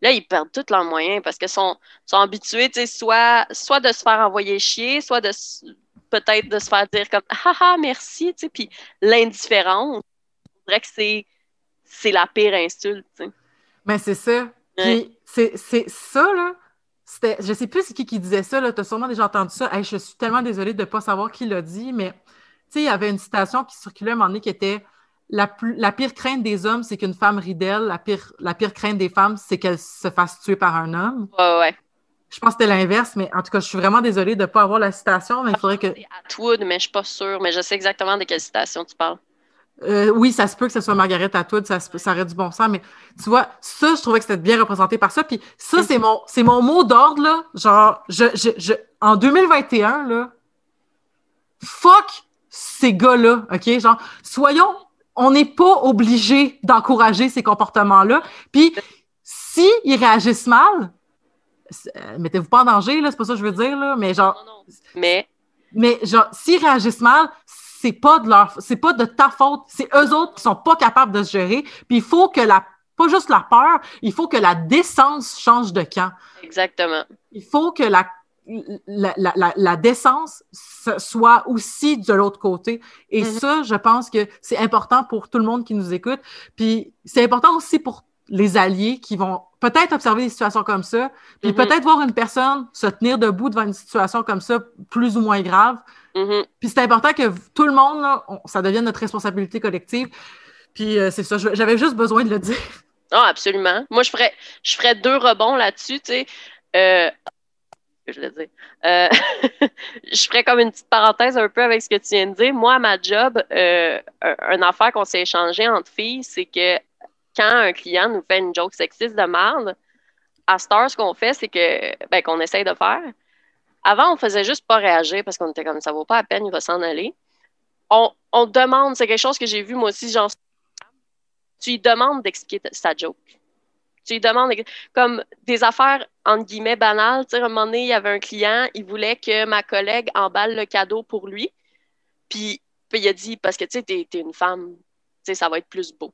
Là, ils perdent tous leurs moyens parce qu'ils sont, sont habitués, soit, soit de se faire envoyer chier, soit de peut-être de se faire dire comme « ah merci », puis l'indifférence, je dirais que c'est c'est la pire insulte. Mais c'est ça. c'est ça, là. Je sais plus qui qui disait ça, tu as sûrement déjà entendu ça. je suis tellement désolée de ne pas savoir qui l'a dit, mais il y avait une citation qui circulait à un moment donné qui était la, la pire crainte des hommes, c'est qu'une femme rit d'elle. La pire, la pire crainte des femmes, c'est qu'elle se fasse tuer par un homme. Ouais, ouais. Je pense que c'était l'inverse, mais en tout cas, je suis vraiment désolée de ne pas avoir la citation, mais il faudrait que. Atwood, mais je suis pas sûre, mais je sais exactement de quelle citation tu parles. Euh, oui, ça se peut que ce soit Margaret Atwood, ça, ça aurait du bon sens, mais tu vois, ça, je trouvais que c'était bien représenté par ça. Puis ça, c'est mon, c'est mon mot d'ordre, là. Genre, je, je, je, en 2021, là, fuck ces gars-là, OK? Genre, soyons, on n'est pas obligé d'encourager ces comportements-là. Puis, si ils réagissent mal, euh, mettez-vous pas en danger, là, c'est pas ça que je veux dire, là, mais genre. Non, non. Mais. Mais genre, s'ils réagissent mal, c'est pas de leur, c'est pas de ta faute, c'est eux autres qui sont pas capables de se gérer. Puis il faut que la, pas juste la peur, il faut que la décence change de camp. Exactement. Il faut que la, la, la, la décence soit aussi de l'autre côté. Et mm-hmm. ça, je pense que c'est important pour tout le monde qui nous écoute. Puis c'est important aussi pour les alliés qui vont peut-être observer des situations comme ça, puis mm-hmm. peut-être voir une personne se tenir debout devant une situation comme ça, plus ou moins grave, Mm-hmm. Puis c'est important que tout le monde, ça devienne notre responsabilité collective. Puis euh, c'est ça, j'avais juste besoin de le dire. <laughs> Ah, absolument. Moi, je ferais, je ferais deux rebonds là-dessus, tu sais. Euh, je veux dire. Euh, <laughs> je ferais comme une petite parenthèse un peu avec ce que tu viens de dire. Moi, à ma job, euh, une affaire qu'on s'est échangé entre filles, c'est que quand un client nous fait une joke sexiste de merde, à Star, ce qu'on fait, c'est que, ben, qu'on essaye de faire, avant, on faisait juste pas réagir parce qu'on était comme ça vaut pas la peine, il va s'en aller. On, demande, c'est quelque chose que j'ai vu moi aussi, tu lui demandes d'expliquer sa joke. Tu lui demandes, comme des affaires, entre guillemets, banales. Tu sais, à un moment donné, il y avait un client, il voulait que ma collègue emballe le cadeau pour lui. Puis, il a dit, parce que tu sais, es une femme, tu sais, ça va être plus beau.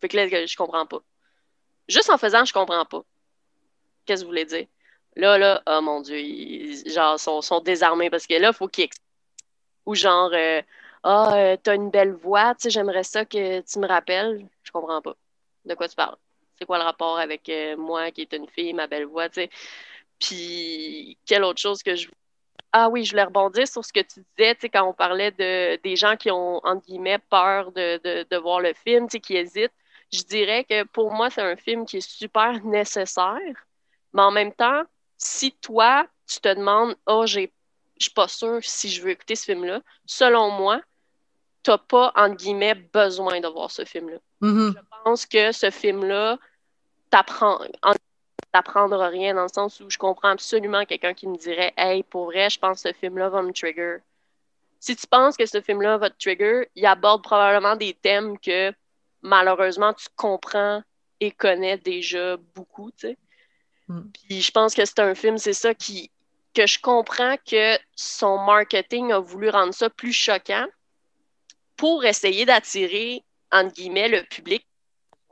Fait que là, je comprends pas. Juste en faisant, je comprends pas. Qu'est-ce que vous voulez dire? Là, là, oh mon Dieu, ils, genre, sont, désarmés parce que là, il faut qu'ils Ou genre, euh, ah, euh, t'as une belle voix, tu sais, j'aimerais ça que tu me rappelles. Je comprends pas. De quoi tu parles? C'est quoi le rapport avec euh, moi qui est une fille, ma belle voix, tu sais? Puis, quelle autre chose que je. Ah oui, je voulais rebondir sur ce que tu disais, tu sais, quand on parlait de, des gens qui ont, entre guillemets, peur de, de, de voir le film, tu sais, qui hésitent. Je dirais que pour moi, c'est un film qui est super <laughs> nécessaire, mais en même temps, si toi, tu te demandes, oh, je suis pas sûre si je veux écouter ce film-là, selon moi, tu n'as pas, entre guillemets, besoin de voir ce film-là. Mm-hmm. Je pense que ce film-là t'apprend, t'apprendra rien dans le sens où je comprends absolument quelqu'un qui me dirait, hey, pour vrai, je pense que ce film-là va me trigger. Si tu penses que ce film-là va te trigger, il aborde probablement des thèmes que malheureusement tu comprends et connais déjà beaucoup, tu sais. Mm. Puis je pense que c'est un film, c'est ça qui que je comprends que son marketing a voulu rendre ça plus choquant pour essayer d'attirer entre guillemets le public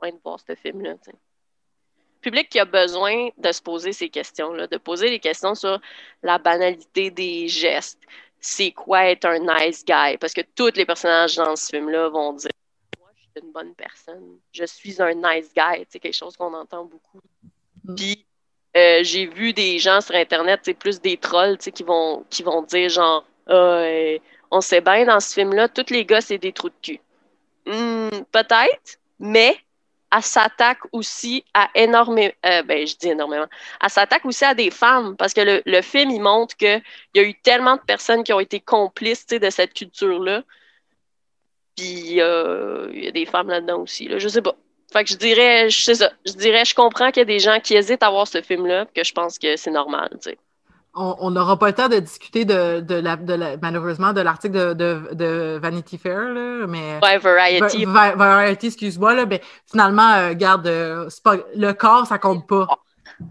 qui de voir ce film-là. Le public qui a besoin de se poser ces questions-là, de poser des questions sur la banalité des gestes. C'est quoi être un nice guy? Parce que tous les personnages dans ce film-là vont dire Moi, je suis une bonne personne. Je suis un nice guy. C'est quelque chose qu'on entend beaucoup. Mm. Puis euh, j'ai vu des gens sur Internet, c'est plus des trolls, qui vont, qui vont dire genre, Ah, euh, on sait bien dans ce film-là, tous les gars, c'est des trous de cul. Hmm, Peut-être, mais elle s'attaque aussi à énormément, euh, ben je dis énormément, elle s'attaque aussi à des femmes, parce que le, film, il montre qu'il y a eu tellement de personnes qui ont été complices, de cette culture-là. Puis il y a des femmes là-dedans aussi, là, je sais pas. Fait que je dirais, je sais ça, je dirais, je comprends qu'il y a des gens qui hésitent à voir ce film-là, que je pense que c'est normal, tu sais. On n'aura pas le temps de discuter de, de la, de la- malheureusement de l'article de, Vanity Fair, là, mais Ouais, Variety. Va- Va- Variety, excuse-moi, là, mais finalement, euh, garde, euh, pas, le corps, ça compte pas.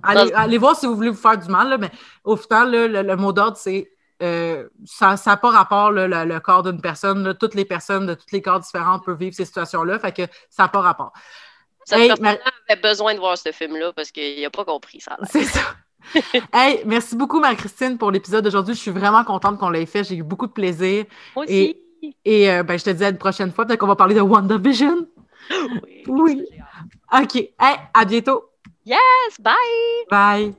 Allez, Non. allez voir si vous voulez vous faire du mal, là, mais au final, là, le, le mot d'ordre, c'est euh, ça n'a pas rapport, là, le, le corps d'une personne. là. toutes les personnes de tous les corps différents peuvent vivre ces situations-là, fait que ça n'a pas rapport. Cette Hey, personne avait besoin de voir ce film-là parce qu'il n'a pas compris ça. C'est <laughs> ça. hey, merci beaucoup, Marie-Christine, pour l'épisode d'aujourd'hui. Je suis vraiment contente qu'on l'ait fait. J'ai eu beaucoup de plaisir. Moi aussi. Et euh, ben, je te dis à une prochaine fois. Peut-être qu'on va parler de WandaVision. <gasps> Oui. Oui. OK. Hey, à bientôt. Yes, bye! Bye.